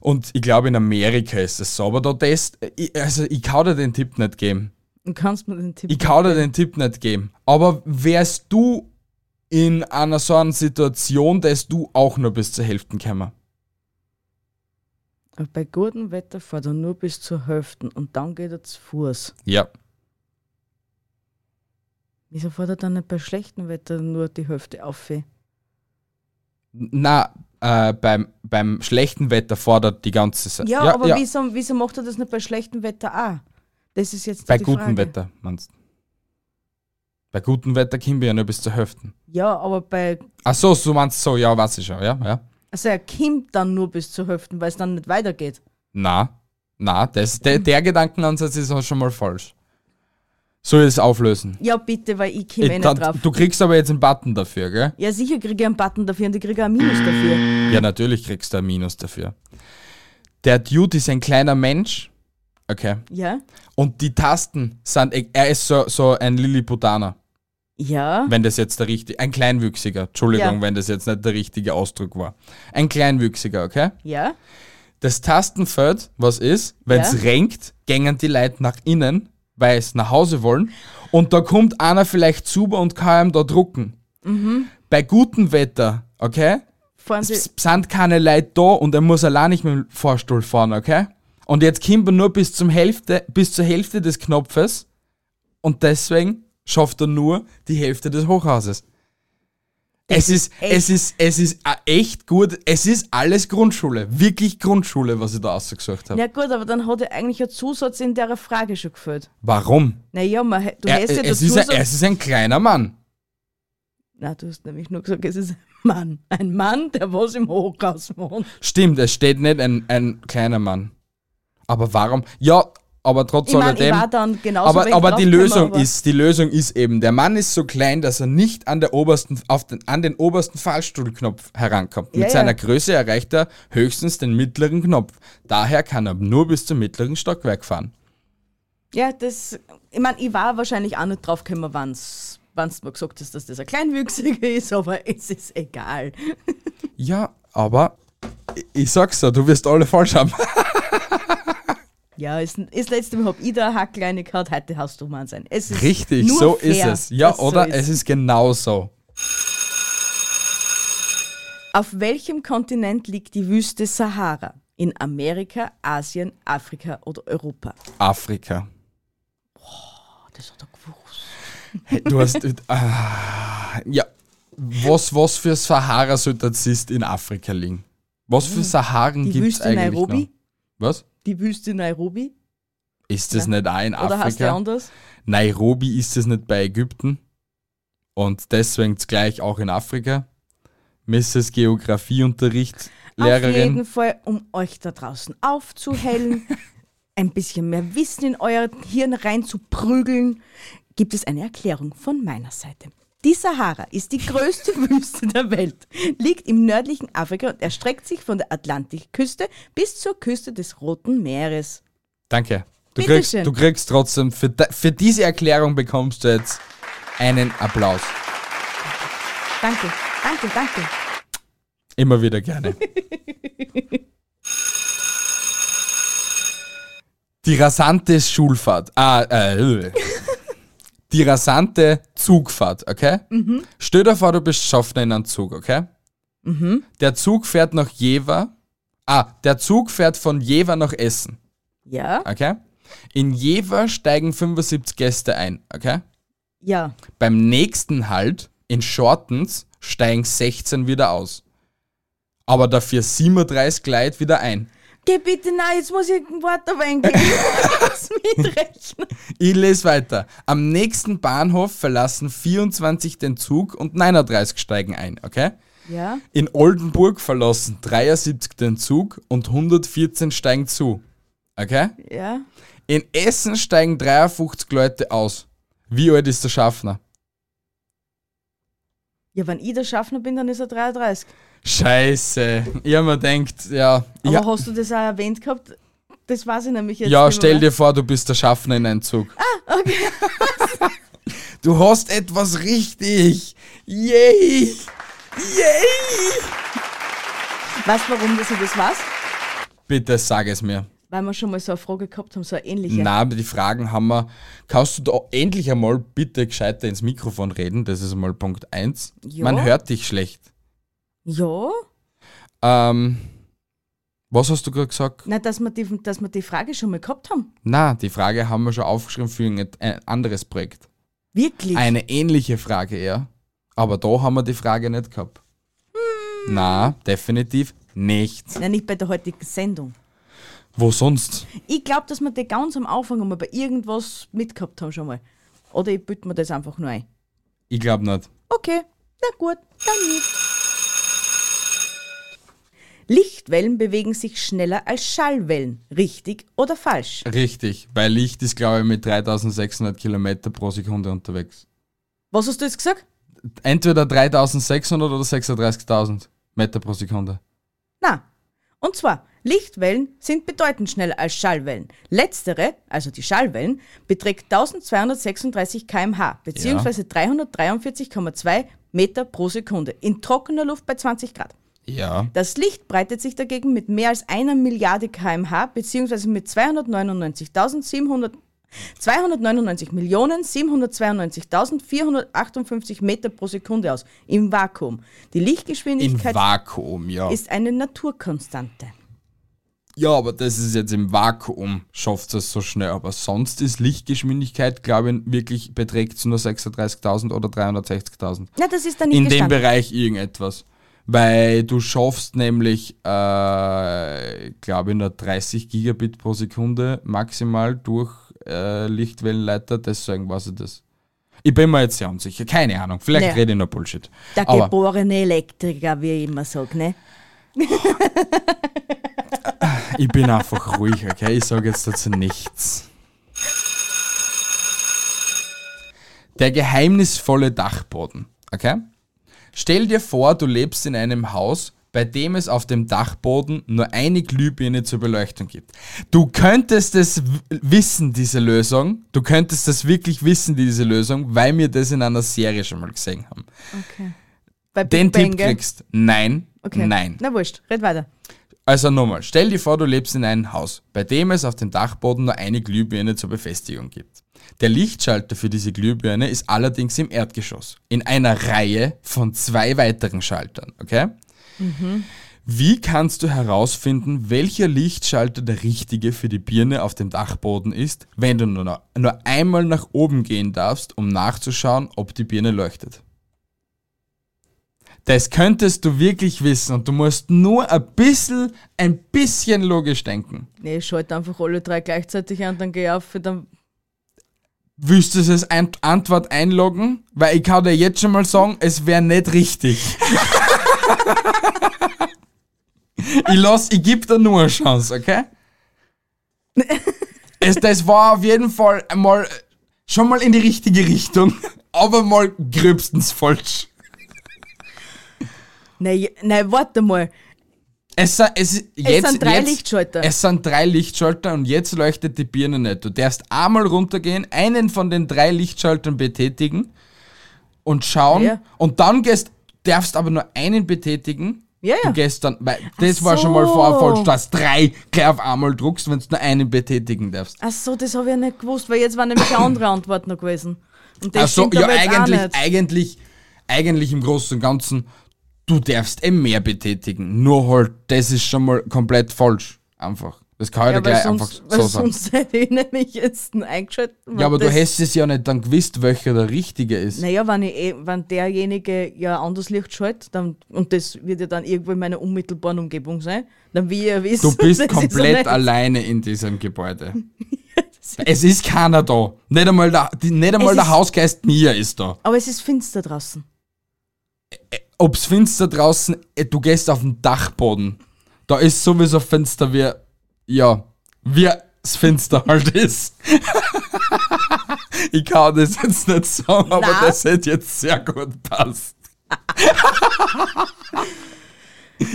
[SPEAKER 1] Und ich glaube, in Amerika ist es so. Aber da das, ich, also ich kann dir den Tipp nicht geben.
[SPEAKER 2] Du kannst mir den Tipp
[SPEAKER 1] Ich kann dir den Tipp nicht geben. Aber wärst du in einer so einer Situation, dass du auch nur bis zur Hälfte?
[SPEAKER 2] Aber Bei gutem Wetter fährt er nur bis zur Hälfte und dann geht er zu Fuß.
[SPEAKER 1] Ja.
[SPEAKER 2] Wieso fährt er dann nicht bei schlechtem Wetter nur die Hälfte auf?
[SPEAKER 1] Na, äh, beim, beim schlechten Wetter fordert die ganze Zeit.
[SPEAKER 2] Ja, aber Wieso, wieso macht er das nicht bei schlechtem Wetter auch? Das ist jetzt
[SPEAKER 1] Bei gutem
[SPEAKER 2] Frage.
[SPEAKER 1] Wetter, meinst du? Bei gutem Wetter kommen wir ja nur bis zur Hälfte.
[SPEAKER 2] Ja, aber bei.
[SPEAKER 1] Ach so, du meinst so, ja, weiß ich schon, ja, ja.
[SPEAKER 2] Also er kommt dann nur bis zur Hälfte, weil es dann nicht weitergeht.
[SPEAKER 1] Na, na, das, der, der Gedankenansatz ist auch schon mal falsch. Soll ich es auflösen?
[SPEAKER 2] Ja, bitte, weil ich komme eh
[SPEAKER 1] Ich,
[SPEAKER 2] nicht drauf.
[SPEAKER 1] du kriegst aber jetzt einen Button dafür, gell?
[SPEAKER 2] Ja, sicher kriege ich einen Button dafür und ich kriege auch einen Minus dafür.
[SPEAKER 1] Ja, natürlich kriegst du ein Minus dafür. Der Dude ist ein kleiner Mensch, Okay.
[SPEAKER 2] Ja?
[SPEAKER 1] Und die Tasten sind, e- er ist so, so ein Lilliputaner,
[SPEAKER 2] Ja?
[SPEAKER 1] wenn das jetzt der richtige, ein Kleinwüchsiger, Entschuldigung,
[SPEAKER 2] Ja.
[SPEAKER 1] wenn das jetzt nicht der richtige Ausdruck war. Ein Kleinwüchsiger, okay?
[SPEAKER 2] Ja?
[SPEAKER 1] Das Tastenfeld, was ist, wenn es
[SPEAKER 2] Ja.
[SPEAKER 1] renkt, gängen die Leute nach innen, weil es nach Hause wollen. Und da kommt einer vielleicht zu und kann ihm da drucken.
[SPEAKER 2] Mhm.
[SPEAKER 1] Bei gutem Wetter, okay,
[SPEAKER 2] Sie.
[SPEAKER 1] es sind keine Leute da und er muss allein nicht mit dem Fahrstuhl fahren, okay? Und jetzt kommt er nur bis, zum Hälfte, bis zur Hälfte des Knopfes und deswegen schafft er nur die Hälfte des Hochhauses. Es ist, es ist, es ist echt gut. Es ist alles Grundschule. Wirklich Grundschule, was ich da ausgesucht habe.
[SPEAKER 2] Ja gut, aber dann hat er eigentlich ein Zusatz in der Frage schon gefällt.
[SPEAKER 1] Warum?
[SPEAKER 2] Naja, man, du
[SPEAKER 1] Er,
[SPEAKER 2] hast ja
[SPEAKER 1] es, ist ein, es ist ein kleiner Mann.
[SPEAKER 2] Na, du hast nämlich nur gesagt, es ist ein Mann. Ein Mann, der was im Hochhaus wohnt.
[SPEAKER 1] Stimmt, es steht nicht ein, ein kleiner Mann. Aber warum? Ja, aber trotz
[SPEAKER 2] Ich meine, ich
[SPEAKER 1] alledem. aber aber die Lösung
[SPEAKER 2] aber-
[SPEAKER 1] ist, die Lösung ist eben, der Mann ist so klein, dass er nicht an der obersten, auf den, an den obersten Fahrstuhlknopf herankommt.
[SPEAKER 2] Ja,
[SPEAKER 1] Mit
[SPEAKER 2] ja.
[SPEAKER 1] seiner Größe erreicht er höchstens den mittleren Knopf. Daher kann er nur bis zum mittleren Stockwerk fahren.
[SPEAKER 2] Ja, das... Ich meine, ich war wahrscheinlich auch nicht draufgekommen, wann's wann's mir gesagt hast, dass das ein Kleinwüchsiger ist, aber es ist egal.
[SPEAKER 1] Ja, aber ich- ich sag's dir, du wirst alle falsch haben.
[SPEAKER 2] Ja, ist, ist letzte Mal hab ich da eine Hackleine gehabt, heute hast du mal sein. Es ist
[SPEAKER 1] Richtig, so
[SPEAKER 2] fair,
[SPEAKER 1] ist es. Ja,
[SPEAKER 2] so
[SPEAKER 1] oder?
[SPEAKER 2] ist.
[SPEAKER 1] Es ist genau so.
[SPEAKER 2] Auf welchem Kontinent liegt die Wüste Sahara? In Amerika, Asien, Afrika oder Europa?
[SPEAKER 1] Afrika.
[SPEAKER 2] Oh, das hat er gewusst.
[SPEAKER 1] Hey, Du hast. ah, ja. Was, was für Sahara sollte das ist in Afrika liegen? Was für Saharen
[SPEAKER 2] Die
[SPEAKER 1] gibt es eigentlich
[SPEAKER 2] Nairobi?
[SPEAKER 1] noch? Was?
[SPEAKER 2] Die Wüste Nairobi?
[SPEAKER 1] Ist das
[SPEAKER 2] Ja.
[SPEAKER 1] nicht auch in
[SPEAKER 2] Oder heißt der
[SPEAKER 1] Afrika?
[SPEAKER 2] anders?
[SPEAKER 1] Nairobi ist das nicht bei Ägypten? Und deswegen gleich auch in Afrika? Mrs. Geografieunterricht,
[SPEAKER 2] Auf jeden
[SPEAKER 1] Lehrerin.
[SPEAKER 2] Fall, um euch da draußen aufzuhellen, ein bisschen mehr Wissen in euer Hirn reinzuprügeln, gibt es eine Erklärung von meiner Seite. Die Sahara ist die größte Wüste der Welt, liegt im nördlichen Afrika und erstreckt sich von der Atlantikküste bis zur Küste des Roten Meeres.
[SPEAKER 1] Danke. Du
[SPEAKER 2] Bitte
[SPEAKER 1] kriegst,
[SPEAKER 2] schön.
[SPEAKER 1] du kriegst trotzdem, für, für diese Erklärung bekommst du jetzt einen Applaus.
[SPEAKER 2] Danke, danke, danke.
[SPEAKER 1] Immer wieder gerne. Die rasante Schulfahrt. Ah, äh, die rasante Zugfahrt, okay? Stell dir vor, du bist Schaffner in einem Zug, okay? Der Zug fährt nach Jever. Ah, der Zug fährt von Jever nach Essen,
[SPEAKER 2] Ja,
[SPEAKER 1] okay? In Jever steigen 75 Gäste ein, okay?
[SPEAKER 2] ja.
[SPEAKER 1] Beim nächsten Halt in Shortens steigen 16 wieder aus. Aber dafür 37 Leute wieder ein.
[SPEAKER 2] Geh bitte, nein, jetzt muss ich ein Wort auf Lass mitrechnen.
[SPEAKER 1] Ich lese weiter. Am nächsten Bahnhof verlassen 24 den Zug und 39 steigen ein, okay?
[SPEAKER 2] Ja,
[SPEAKER 1] In Oldenburg verlassen 73 den Zug und 114 steigen zu, okay?
[SPEAKER 2] ja.
[SPEAKER 1] In Essen steigen 53 Leute aus. Wie alt ist der Schaffner?
[SPEAKER 2] Ja, wenn ich der Schaffner bin, dann ist er 33.
[SPEAKER 1] Scheiße. Ich hab mir gedacht, ja.
[SPEAKER 2] Aber
[SPEAKER 1] ja.
[SPEAKER 2] hast du das auch erwähnt gehabt? Das weiß ich nämlich jetzt
[SPEAKER 1] Ja, stell dir vor, du bist der Schaffner in einem Zug. Ah, okay. du hast etwas richtig. Yay! Yay!
[SPEAKER 2] Weißt du, warum dass ich das weiß?
[SPEAKER 1] Bitte sag es mir.
[SPEAKER 2] Weil wir schon mal so eine Frage gehabt haben, so eine ähnliche.
[SPEAKER 1] Na, aber die Fragen haben wir. Kannst du da endlich einmal bitte gescheiter ins Mikrofon reden? Das ist einmal Punkt 1.
[SPEAKER 2] Ja.
[SPEAKER 1] Man hört dich schlecht.
[SPEAKER 2] Ja?
[SPEAKER 1] Ähm, was hast du gerade gesagt?
[SPEAKER 2] Nein, dass wir, die, dass wir die Frage schon mal gehabt haben.
[SPEAKER 1] Na, die Frage haben wir schon aufgeschrieben für ein, ein anderes Projekt.
[SPEAKER 2] Wirklich?
[SPEAKER 1] Eine ähnliche Frage eher. Aber da haben wir die Frage nicht gehabt. Na, definitiv nicht.
[SPEAKER 2] Nein, nicht bei der heutigen Sendung.
[SPEAKER 1] Wo sonst?
[SPEAKER 2] Ich glaube, dass wir die ganz am Anfang einmal bei irgendwas mitgehabt haben schon mal. Oder ich büte mir das einfach nur ein.
[SPEAKER 1] Ich glaube nicht.
[SPEAKER 2] Okay, na gut, dann nicht. Lichtwellen bewegen sich schneller als Schallwellen. Richtig oder falsch?
[SPEAKER 1] Richtig, weil Licht ist, glaube ich, mit 3600 Kilometer pro Sekunde unterwegs.
[SPEAKER 2] Was hast du jetzt gesagt?
[SPEAKER 1] Entweder 3600 oder 36.000 Meter pro Sekunde.
[SPEAKER 2] Na. Und zwar, Lichtwellen sind bedeutend schneller als Schallwellen. Letztere, also die Schallwellen, beträgt 1236 km/h bzw. 343,2 Meter pro Sekunde in trockener Luft bei 20 Grad.
[SPEAKER 1] Ja.
[SPEAKER 2] Das Licht breitet sich dagegen mit mehr als einer Milliarde kmh bzw. mit 299.700 299.792.458 Meter pro Sekunde aus im Vakuum. Die
[SPEAKER 1] In
[SPEAKER 2] Lichtgeschwindigkeit
[SPEAKER 1] Vakuum, ja.
[SPEAKER 2] ist eine Naturkonstante.
[SPEAKER 1] Ja, aber das ist jetzt im Vakuum, schafft es so schnell. Aber sonst ist Lichtgeschwindigkeit, glaube ich, wirklich beträgt nur 36.000 oder 360.000.
[SPEAKER 2] Ja, das ist dann nicht
[SPEAKER 1] In dem
[SPEAKER 2] gestanden.
[SPEAKER 1] Bereich irgendetwas. Weil du schaffst nämlich, äh, glaube ich, nur 30 Gigabit pro Sekunde maximal durch äh, Lichtwellenleiter, deswegen weiß ich das. Ich bin mir jetzt sehr unsicher, keine Ahnung. Vielleicht
[SPEAKER 2] Naja.
[SPEAKER 1] rede ich nur Bullshit.
[SPEAKER 2] Der
[SPEAKER 1] Aber
[SPEAKER 2] geborene Elektriker, wie ich immer sage, ne?
[SPEAKER 1] ich bin einfach ruhig, okay? Ich sage jetzt dazu nichts. Der geheimnisvolle Dachboden, okay? Stell dir vor, du lebst in einem Haus, bei dem es auf dem Dachboden nur eine Glühbirne zur Beleuchtung gibt. Du könntest es wissen, diese Lösung. Du könntest das wirklich wissen, diese Lösung, weil wir das in einer Serie schon mal gesehen haben.
[SPEAKER 2] Okay. Bei Big
[SPEAKER 1] Den
[SPEAKER 2] Bang,
[SPEAKER 1] Tipp kriegst. Nein.
[SPEAKER 2] Okay.
[SPEAKER 1] Nein.
[SPEAKER 2] Na wurscht, red weiter.
[SPEAKER 1] Also nochmal, stell dir vor, du lebst in einem Haus, bei dem es auf dem Dachboden nur eine Glühbirne zur Befestigung gibt. Der Lichtschalter für diese Glühbirne ist allerdings im Erdgeschoss, in einer Reihe von zwei weiteren Schaltern, okay? Wie kannst du herausfinden, welcher Lichtschalter der richtige für die Birne auf dem Dachboden ist, wenn du nur, nur einmal nach oben gehen darfst, um nachzuschauen, ob die Birne leuchtet? Das könntest du wirklich wissen und du musst nur ein bisschen, ein bisschen logisch denken.
[SPEAKER 2] Nee, ich schalte einfach alle drei gleichzeitig an, dann geh auf, dann.
[SPEAKER 1] Willst du es als Ein- Antwort einloggen? Weil ich kann dir jetzt schon mal sagen, es wäre nicht richtig. ich lass, ich geb dir nur eine Chance, okay? es, das war auf jeden Fall mal schon mal in die richtige Richtung, aber mal gröbstens falsch.
[SPEAKER 2] Nee, nee, warte mal.
[SPEAKER 1] Es, sind- es, jetzt,
[SPEAKER 2] sind drei
[SPEAKER 1] jetzt,
[SPEAKER 2] Lichtschalter.
[SPEAKER 1] Es sind drei Lichtschalter und jetzt leuchtet die Birne nicht. Du darfst einmal runtergehen, einen von den drei Lichtschaltern betätigen und schauen
[SPEAKER 2] Ja.
[SPEAKER 1] und dann gehst, darfst aber nur einen betätigen.
[SPEAKER 2] Ja, ja.
[SPEAKER 1] Du gehst dann, weil das war
[SPEAKER 2] so.
[SPEAKER 1] schon mal vorher falsch, dass drei gleich auf einmal druckst, wenn du nur einen betätigen darfst.
[SPEAKER 2] Ach so, das habe ich ja nicht gewusst, weil jetzt war nämlich eine andere Antwort noch gewesen. Und das
[SPEAKER 1] Also
[SPEAKER 2] stimmt
[SPEAKER 1] ja, eigentlich, eigentlich, eigentlich im Großen und Ganzen, du darfst eh mehr betätigen. Nur halt, das ist schon mal komplett falsch. Einfach. Das kann ich
[SPEAKER 2] Ja,
[SPEAKER 1] dir gleich einfach
[SPEAKER 2] sonst,
[SPEAKER 1] so
[SPEAKER 2] weil
[SPEAKER 1] sagen.
[SPEAKER 2] sonst hätte ich nämlich jetzt eingeschaltet.
[SPEAKER 1] Ja, aber du hättest es ja nicht dann gewusst, welcher der richtige ist.
[SPEAKER 2] Naja, wenn, ich eh, wenn derjenige ja anders Licht schaltet, dann, und das wird ja dann irgendwo in meiner unmittelbaren Umgebung sein, dann will ich ja wissen,
[SPEAKER 1] Du bist
[SPEAKER 2] so
[SPEAKER 1] komplett alleine in diesem Gebäude. es ist keiner da. Nicht einmal der, nicht einmal
[SPEAKER 2] Es
[SPEAKER 1] der
[SPEAKER 2] ist-
[SPEAKER 1] Hausgeist Mia ist da.
[SPEAKER 2] Aber es ist finster draußen.
[SPEAKER 1] Ob's finster draußen, eh, du gehst auf den Dachboden. Da ist sowieso Fenster wie, ja, wie das Fenster halt ist. ich kann das jetzt nicht sagen, aber das hätte jetzt sehr gut passt.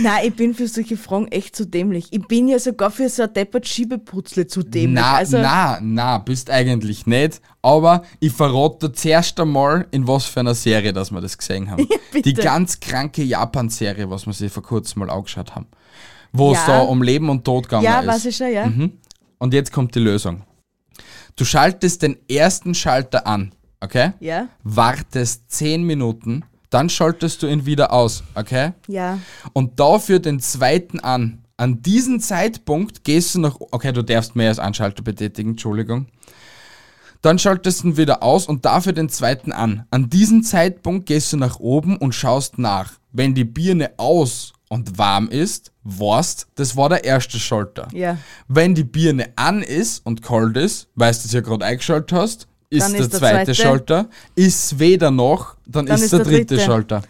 [SPEAKER 2] Nein, ich bin für solche Fragen echt zu dämlich. Ich bin ja sogar für so ein deppert Schiebeputzle zu dämlich.
[SPEAKER 1] Na,
[SPEAKER 2] also,
[SPEAKER 1] na, na, bist eigentlich nicht. Aber ich verrate dir zuerst einmal, in was für einer Serie, dass wir das gesehen haben.
[SPEAKER 2] bitte.
[SPEAKER 1] Die ganz kranke Japan-Serie, was wir sich vor kurzem mal angeschaut haben. Wo es
[SPEAKER 2] Ja.
[SPEAKER 1] da um Leben und Tod gegangen
[SPEAKER 2] ja,
[SPEAKER 1] ist.
[SPEAKER 2] weiß ich schon, ja.
[SPEAKER 1] Mhm. Und jetzt kommt die Lösung. Du schaltest den ersten Schalter an, okay?
[SPEAKER 2] Ja,
[SPEAKER 1] Wartest 10 Minuten, dann schaltest du ihn wieder aus, okay?
[SPEAKER 2] ja.
[SPEAKER 1] und dafür den zweiten an. An diesem Zeitpunkt gehst du nach. Okay, du darfst mehr als einen Schalter betätigen, Entschuldigung. Dann schaltest du ihn wieder aus und dafür den zweiten an. An diesem Zeitpunkt gehst du nach oben und schaust nach. Wenn die Birne aus und warm ist, warst, das war der erste Schalter.
[SPEAKER 2] Ja.
[SPEAKER 1] Wenn die Birne an ist und kalt ist, weil du es ja gerade eingeschaltet hast, ist,
[SPEAKER 2] Dann
[SPEAKER 1] der,
[SPEAKER 2] ist der
[SPEAKER 1] zweite,
[SPEAKER 2] zweite.
[SPEAKER 1] Schalter. Ist weder noch, dann,
[SPEAKER 2] Dann
[SPEAKER 1] ist,
[SPEAKER 2] ist
[SPEAKER 1] der,
[SPEAKER 2] der
[SPEAKER 1] dritte,
[SPEAKER 2] dritte.
[SPEAKER 1] Schalter.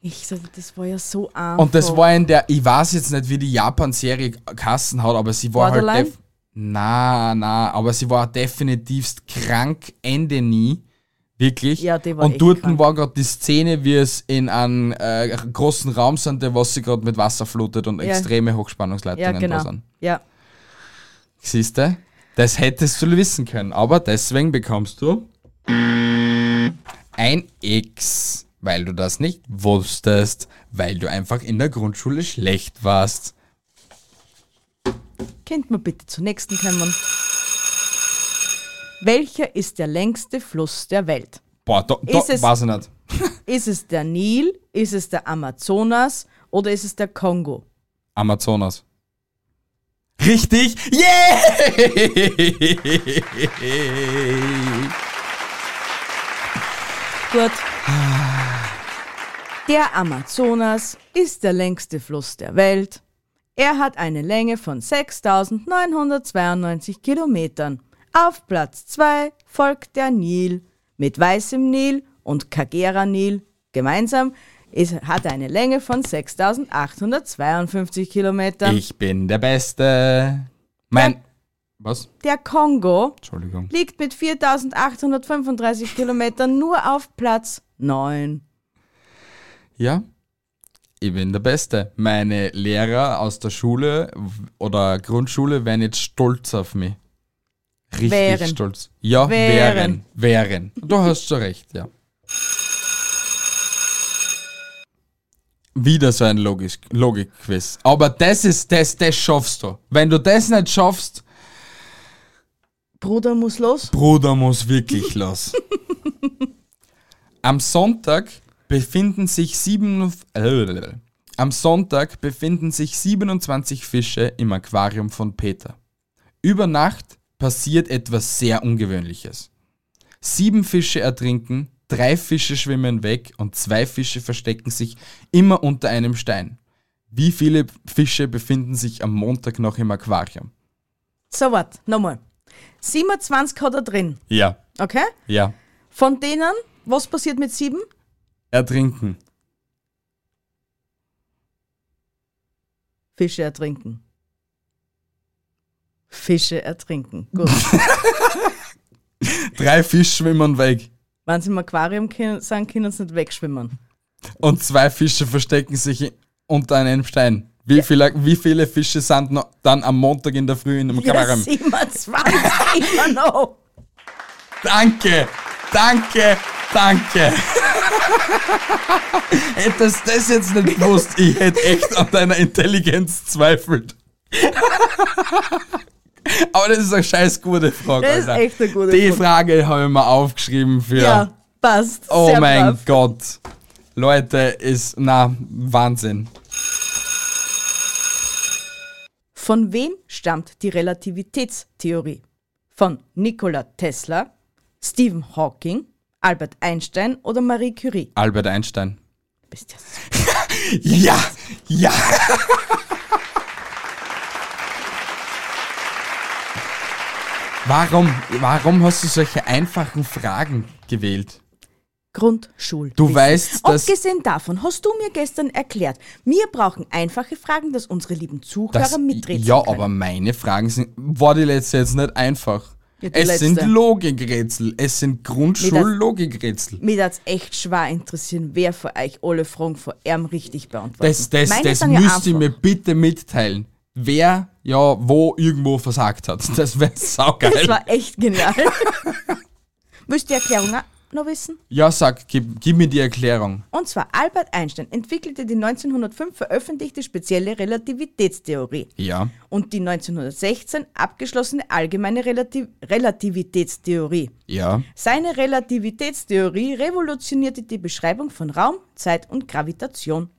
[SPEAKER 2] Ich sag, das war ja so einfach.
[SPEAKER 1] Und das war in der, ich weiß jetzt nicht, wie die Japan-Serie Kassen hat, aber sie war
[SPEAKER 2] Borderline?
[SPEAKER 1] halt. Na, na, aber sie war definitivst krank, Ende nie. Wirklich?
[SPEAKER 2] Ja, die war
[SPEAKER 1] Und dort
[SPEAKER 2] krank.
[SPEAKER 1] war gerade die Szene, wie es in einem äh, großen Raum sind, der was sie gerade mit Wasser flutet und
[SPEAKER 2] Ja.
[SPEAKER 1] extreme Hochspannungsleitungen
[SPEAKER 2] Ja, genau.
[SPEAKER 1] da sind.
[SPEAKER 2] Ja.
[SPEAKER 1] Siehst du? Das hättest du wissen können, aber deswegen bekommst du ein X, weil du das nicht wusstest, weil du einfach in der Grundschule schlecht warst.
[SPEAKER 2] Könnt man bitte zur nächsten kommen? Welcher ist der längste Fluss der Welt?
[SPEAKER 1] Boah, da, da
[SPEAKER 2] Ist es-
[SPEAKER 1] weiß ich nicht.
[SPEAKER 2] Ist es der Nil, ist es der Amazonas oder ist es der Kongo?
[SPEAKER 1] Amazonas. Richtig? Yeah!
[SPEAKER 2] Gut. Der Amazonas ist der längste Fluss der Welt. Er hat eine Länge von 6.992 Kilometern. Auf Platz 2 folgt der Nil mit Weißem Nil und Kagera Nil. Gemeinsam ist, hat eine Länge von 6.852 Kilometern.
[SPEAKER 1] Ich bin der Beste. Mein. Was?
[SPEAKER 2] Der Kongo
[SPEAKER 1] Entschuldigung.
[SPEAKER 2] liegt mit 4.835 Kilometern nur auf Platz 9.
[SPEAKER 1] Ja, ich bin der Beste. Meine Lehrer aus der Schule oder Grundschule wären jetzt stolz auf mich. Richtig
[SPEAKER 2] Wären.
[SPEAKER 1] stolz. Ja,
[SPEAKER 2] Wären.
[SPEAKER 1] wären. Wären. Du hast schon recht, ja. Wieder so ein Logik- Logikquiz. Aber das ist das, das schaffst du. Wenn du das nicht schaffst,
[SPEAKER 2] Bruder muss los.
[SPEAKER 1] Bruder muss wirklich los. Am Sonntag befinden sich sieben, äh, am Sonntag befinden sich 27 Fische im Aquarium von Peter. Über Nacht passiert etwas sehr Ungewöhnliches. Sieben Fische ertrinken, drei Fische schwimmen weg und zwei Fische verstecken sich immer unter einem Stein. Wie viele Fische befinden sich am Montag noch im Aquarium?
[SPEAKER 2] So, warte, nochmal. 27 hat er drin,
[SPEAKER 1] Ja,
[SPEAKER 2] okay?
[SPEAKER 1] ja.
[SPEAKER 2] Von denen, was passiert mit sieben?
[SPEAKER 1] Ertrinken.
[SPEAKER 2] Fische ertrinken. Fische ertrinken. Gut.
[SPEAKER 1] Drei Fische schwimmen weg.
[SPEAKER 2] Wenn sie im Aquarium sind, können sie nicht wegschwimmen.
[SPEAKER 1] Und zwei Fische verstecken sich unter einem Stein. Wie, viele, wie viele Fische sind noch dann am Montag in der Früh in dem
[SPEAKER 2] Ja,
[SPEAKER 1] Aquarium?
[SPEAKER 2] 27 immer noch.
[SPEAKER 1] Danke, danke, danke. Hättest du das jetzt nicht gewusst, ich hätte echt an deiner Intelligenz zweifelt. Aber das ist eine scheiß gute Frage,
[SPEAKER 2] Das ist
[SPEAKER 1] Alter.
[SPEAKER 2] echt eine gute
[SPEAKER 1] Die
[SPEAKER 2] Frage.
[SPEAKER 1] Frage habe ich mir aufgeschrieben für...
[SPEAKER 2] Ja, passt.
[SPEAKER 1] Oh
[SPEAKER 2] Sehr
[SPEAKER 1] mein
[SPEAKER 2] brav.
[SPEAKER 1] Gott. Leute, ist, na, Wahnsinn.
[SPEAKER 2] Von wem stammt die Relativitätstheorie? Von Nikola Tesla, Stephen Hawking, Albert Einstein oder Marie Curie?
[SPEAKER 1] Albert Einstein.
[SPEAKER 2] Bist ja
[SPEAKER 1] Ja, ja. Warum, warum hast du solche einfachen Fragen gewählt?
[SPEAKER 2] Grundschul.
[SPEAKER 1] Du weißt, dass-
[SPEAKER 2] Abgesehen davon hast du mir gestern erklärt, wir brauchen einfache Fragen, dass unsere lieben Zuhörer
[SPEAKER 1] Das,
[SPEAKER 2] mitreden
[SPEAKER 1] ja,
[SPEAKER 2] können.
[SPEAKER 1] aber meine Fragen sind, war die letzte jetzt nicht einfach.
[SPEAKER 2] Ja,
[SPEAKER 1] es
[SPEAKER 2] letzte.
[SPEAKER 1] sind Logikrätsel, es sind Grundschullogikrätsel.
[SPEAKER 2] Mir würde es echt schwer interessieren, wer von euch alle Fragen von ihm richtig beantwortet.
[SPEAKER 1] Das, das,
[SPEAKER 2] Meine
[SPEAKER 1] das müsst ihr mir bitte mitteilen. Wer ja wo irgendwo versagt hat. Das wäre saugeil.
[SPEAKER 2] Das war echt genial. Willst du die Erklärung noch wissen?
[SPEAKER 1] Ja, sag, gib, gib mir die Erklärung.
[SPEAKER 2] Und zwar Albert Einstein entwickelte die 1905 veröffentlichte spezielle Relativitätstheorie
[SPEAKER 1] Ja.
[SPEAKER 2] und die 1916 abgeschlossene allgemeine Relativ Relativitätstheorie.
[SPEAKER 1] Ja.
[SPEAKER 2] Seine Relativitätstheorie revolutionierte die Beschreibung von Raum, Zeit und Gravitation.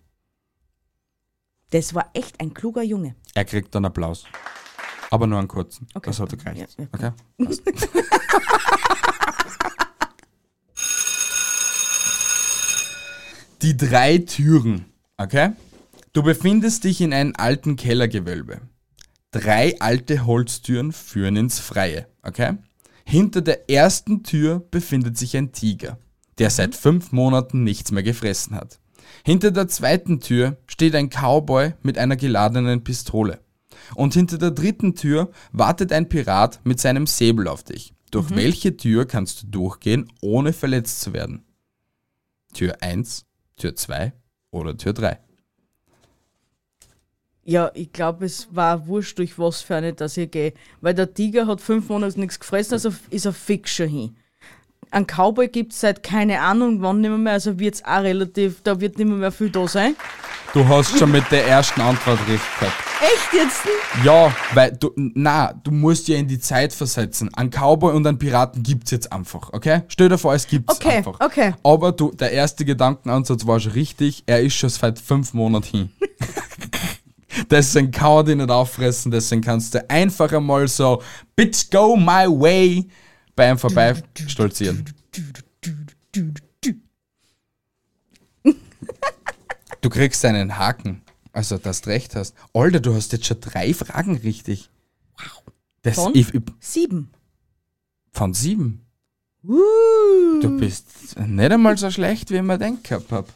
[SPEAKER 2] Das war echt ein kluger Junge.
[SPEAKER 1] Er kriegt einen Applaus. Aber nur einen kurzen.
[SPEAKER 2] Okay.
[SPEAKER 1] Das hat er gereicht.
[SPEAKER 2] Ja,
[SPEAKER 1] Okay. Passt. Die drei Türen. Okay? Du befindest dich in einem alten Kellergewölbe. Drei alte Holztüren führen ins Freie. Okay? Hinter der ersten Tür befindet sich ein Tiger, der seit fünf Monaten nichts mehr gefressen hat. Hinter der zweiten Tür steht ein Cowboy mit einer geladenen Pistole. Und hinter der dritten Tür wartet ein Pirat mit seinem Säbel auf dich. Durch welche Tür kannst du durchgehen, ohne verletzt zu werden? Tür 1, Tür 2 oder Tür 3?
[SPEAKER 2] Ja, ich glaube, es war wurscht, durch was für eine, dass ich gehe. Weil der Tiger hat fünf Monate nichts gefressen, also ist er fix schon hin. Ein Cowboy gibt es seit keine Ahnung wann nicht mehr, also wird es auch relativ, da wird nicht mehr, mehr viel da sein.
[SPEAKER 1] Du hast schon mit der ersten Antwort recht gehabt.
[SPEAKER 2] Echt jetzt?
[SPEAKER 1] Ja, weil du, na, du musst ja in die Zeit versetzen. Ein Cowboy und einen Piraten gibt's jetzt einfach, okay? Stell dir vor, es gibt's
[SPEAKER 2] Okay,
[SPEAKER 1] einfach.
[SPEAKER 2] okay.
[SPEAKER 1] Aber du, der erste Gedankenansatz war schon richtig. Er ist schon seit fünf Monaten hin. deswegen kann er dich nicht auffressen, deswegen kannst du einfach einmal so, bitch, go my way, bei ihm vorbei stolzieren. Du kriegst einen Haken. Also, dass du recht hast. Alter, du hast jetzt schon drei Fragen richtig. Wow. Das,
[SPEAKER 2] Von?
[SPEAKER 1] ich, ich,
[SPEAKER 2] Sieben.
[SPEAKER 1] von sieben.
[SPEAKER 2] Uh.
[SPEAKER 1] Du bist nicht einmal so schlecht, wie ich mir denkt gehabt hab.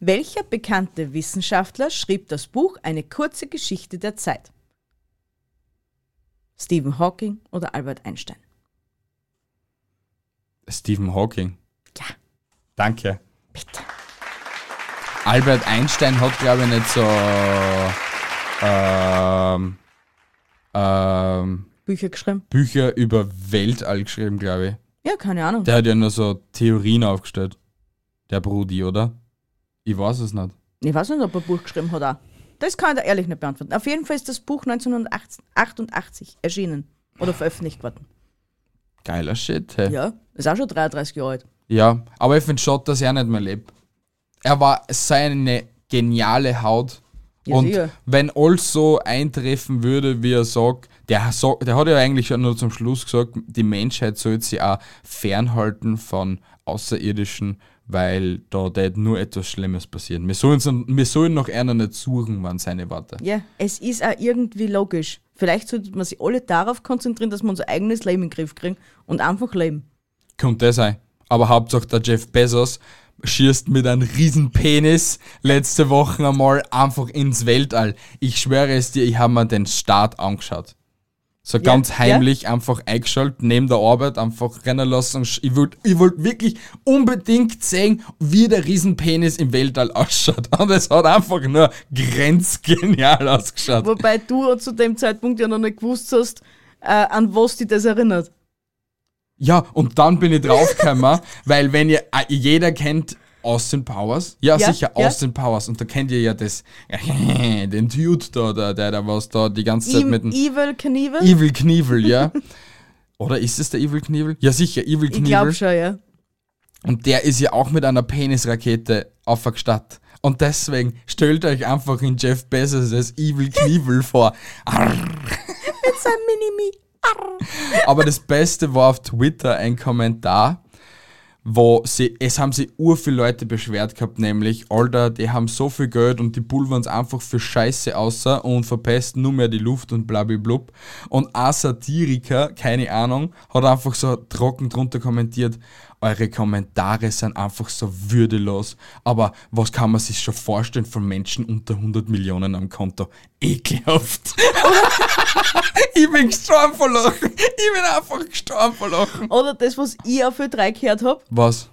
[SPEAKER 2] Welcher bekannte Wissenschaftler schrieb das Buch Eine kurze Geschichte der Zeit? Stephen Hawking oder Albert Einstein?
[SPEAKER 1] Stephen Hawking.
[SPEAKER 2] Ja,
[SPEAKER 1] Danke.
[SPEAKER 2] bitte.
[SPEAKER 1] Albert Einstein hat, glaube ich, nicht so ähm, ähm,
[SPEAKER 2] Bücher geschrieben?
[SPEAKER 1] Bücher über Weltall geschrieben, glaube ich.
[SPEAKER 2] Ja, keine Ahnung.
[SPEAKER 1] Der hat ja nur so Theorien aufgestellt. Der Brudi, oder? Ich weiß es nicht.
[SPEAKER 2] Ich weiß nicht, ob er ein Buch geschrieben hat auch. Das kann ich dir ehrlich nicht beantworten. Auf jeden Fall ist das Buch 1988 erschienen oder veröffentlicht worden.
[SPEAKER 1] Geiler Shit, hey.
[SPEAKER 2] Ja, ist auch schon 33 Jahre alt.
[SPEAKER 1] Ja, aber ich finde schade, dass er nicht mehr lebt. Er war seine geniale Haut.
[SPEAKER 2] Ja,
[SPEAKER 1] und
[SPEAKER 2] sicher.
[SPEAKER 1] wenn alles so eintreffen würde, wie er sagt, der, der hat ja eigentlich schon nur zum Schluss gesagt, die Menschheit sollte sich auch fernhalten von Außerirdischen, weil da tät nur etwas Schlimmes passieren. Wir sollen, wir sollen noch einer nicht suchen, waren seine Worte.
[SPEAKER 2] Ja, es ist auch irgendwie logisch. Vielleicht sollte man sich alle darauf konzentrieren, dass wir unser eigenes Leben in den Griff kriegen und einfach leben.
[SPEAKER 1] Könnte sein. Aber Hauptsache der Jeff Bezos schießt mit einem riesen Penis letzte Woche einmal einfach ins Weltall. Ich schwöre es dir, ich habe mir den Start angeschaut. So ganz
[SPEAKER 2] ja.
[SPEAKER 1] heimlich einfach eingeschaltet, neben der Arbeit einfach rennen lassen. Ich wollte ich wollt wirklich unbedingt sehen, wie der Riesenpenis im Weltall ausschaut. Und es hat einfach nur grenzgenial ausgeschaut.
[SPEAKER 2] Wobei du zu dem Zeitpunkt ja noch nicht gewusst hast, äh, an was dich das erinnert.
[SPEAKER 1] Ja, und dann bin ich draufgekommen, weil wenn ihr, äh, jeder kennt Austin Powers. Ja,
[SPEAKER 2] Ja,
[SPEAKER 1] sicher,
[SPEAKER 2] ja.
[SPEAKER 1] Austin Powers. Und da kennt ihr ja das, den Dude da, der, der, der was da die ganze Zeit
[SPEAKER 2] Im
[SPEAKER 1] mit dem
[SPEAKER 2] Evil Knievel?
[SPEAKER 1] Evil Knievel, ja. Oder ist es der Evil Knievel? Ja, sicher, Evil
[SPEAKER 2] ich
[SPEAKER 1] Knievel.
[SPEAKER 2] glaube schon, ja.
[SPEAKER 1] Und der ist ja auch mit einer Penisrakete aufgestatt. Und deswegen stellt euch einfach in Jeff Bezos als Evil Knievel vor. Arr.
[SPEAKER 2] Mit seinem Minimi.
[SPEAKER 1] Aber das Beste war auf Twitter ein Kommentar, wo sie, es haben sich ur viele Leute beschwert gehabt, nämlich, Alter, die haben so viel Geld und die pulvern einfach für Scheiße außer und verpesten nur mehr die Luft und blablablub. Und ein Satiriker, keine Ahnung, hat einfach so trocken drunter kommentiert, eure Kommentare sind einfach so würdelos. Aber was kann man sich schon vorstellen von Menschen unter 100 Millionen am Konto? Ekelhaft. ich bin gestorben vor Lachen. Ich bin einfach gestorben vor Lachen.
[SPEAKER 2] Oder das, was ich auf Ö3 gehört habe,
[SPEAKER 1] Was?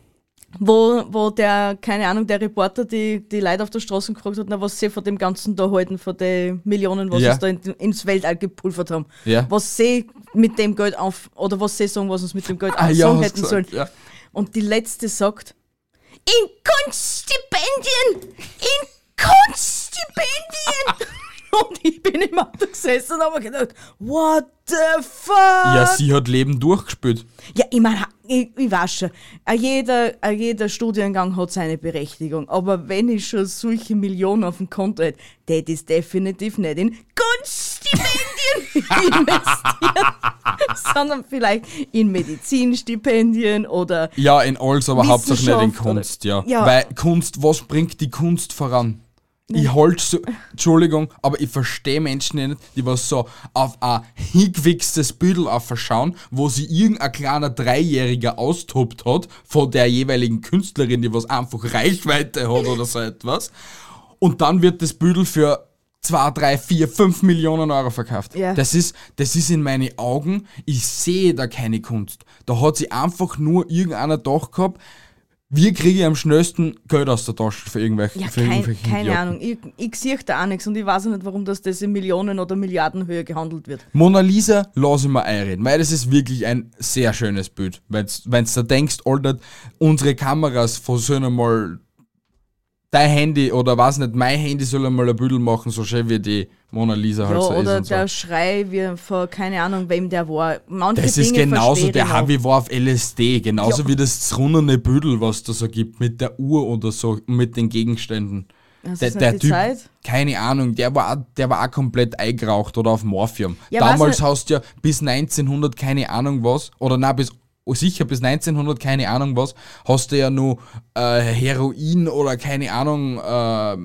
[SPEAKER 2] wo, wo der, keine Ahnung, der Reporter die, die Leute auf der Straße gefragt hat, na, was sie von dem Ganzen da halten, von den Millionen, was
[SPEAKER 1] Ja.
[SPEAKER 2] sie da in, ins Weltall gepulvert haben.
[SPEAKER 1] Ja.
[SPEAKER 2] Was sie mit dem Geld auf, oder was sie sagen, was uns mit dem Geld
[SPEAKER 1] Ah, ja,
[SPEAKER 2] hätten sollen.
[SPEAKER 1] ja.
[SPEAKER 2] Und die letzte sagt, in Kunststipendien! In Kunststipendien! und ich bin im Auto gesessen und habe gedacht, what the fuck?
[SPEAKER 1] Ja, sie hat Leben durchgespielt.
[SPEAKER 2] Ja, ich meine, ich, ich weiß schon, a jeder, a jeder Studiengang hat seine Berechtigung. Aber wenn ich schon solche Millionen auf dem Konto hätte, das ist definitiv nicht in Kunststipendien investiert, sondern vielleicht in Medizinstipendien oder
[SPEAKER 1] Ja, in alles, aber hauptsächlich nicht in Kunst, ja.
[SPEAKER 2] Ja.
[SPEAKER 1] Weil Kunst, was bringt die Kunst voran? Ich halt so, Entschuldigung, aber ich verstehe Menschen nicht, die was so auf ein hingewichstes Büdel aufschauen, wo sie irgendein kleiner Dreijähriger austobt hat, von der jeweiligen Künstlerin, die was einfach Reichweite hat oder so etwas. Und dann wird das Büdel für 2, 3, 4, 5 Millionen Euro verkauft.
[SPEAKER 2] Ja.
[SPEAKER 1] Das, ist, das ist in meinen Augen, ich sehe da keine Kunst. Da hat sie einfach nur irgendeiner gedacht gehabt, wie kriege ich am schnellsten Geld aus der Tasche für irgendwelche
[SPEAKER 2] Ja,
[SPEAKER 1] für
[SPEAKER 2] kein,
[SPEAKER 1] irgendwelche
[SPEAKER 2] keine
[SPEAKER 1] Idioten.
[SPEAKER 2] Ahnung. Ich, ich sehe da auch nichts und ich weiß auch nicht, warum das, das in Millionen- oder Milliardenhöhe gehandelt wird.
[SPEAKER 1] Mona Lisa, lass ich mal einreden, weil das ist wirklich ein sehr schönes Bild. Wenn du da denkst, Alter, unsere Kameras von sollen einmal dein Handy oder was nicht, mein Handy soll einmal ein Bild machen, so schön wie die Mona Lisa halt
[SPEAKER 2] Ja,
[SPEAKER 1] so ist
[SPEAKER 2] oder
[SPEAKER 1] und so.
[SPEAKER 2] der Schrei, wie von keine Ahnung, wem der war. Manche
[SPEAKER 1] Das ist
[SPEAKER 2] Dinge
[SPEAKER 1] genauso,
[SPEAKER 2] verstehe
[SPEAKER 1] der. Harvey war auf LSD, genauso
[SPEAKER 2] Ja.
[SPEAKER 1] wie das rundene Büdel, was da so gibt, mit der Uhr oder so, mit den Gegenständen.
[SPEAKER 2] Das
[SPEAKER 1] der
[SPEAKER 2] ist
[SPEAKER 1] der Typ,
[SPEAKER 2] Zeit.
[SPEAKER 1] keine Ahnung, der war, der war auch komplett eingeraucht oder auf Morphium.
[SPEAKER 2] Ja,
[SPEAKER 1] Damals hast du ja bis 1900 keine Ahnung was, oder na bis sicher bis 1900 keine Ahnung was, hast du ja nur äh, Heroin oder keine Ahnung, äh,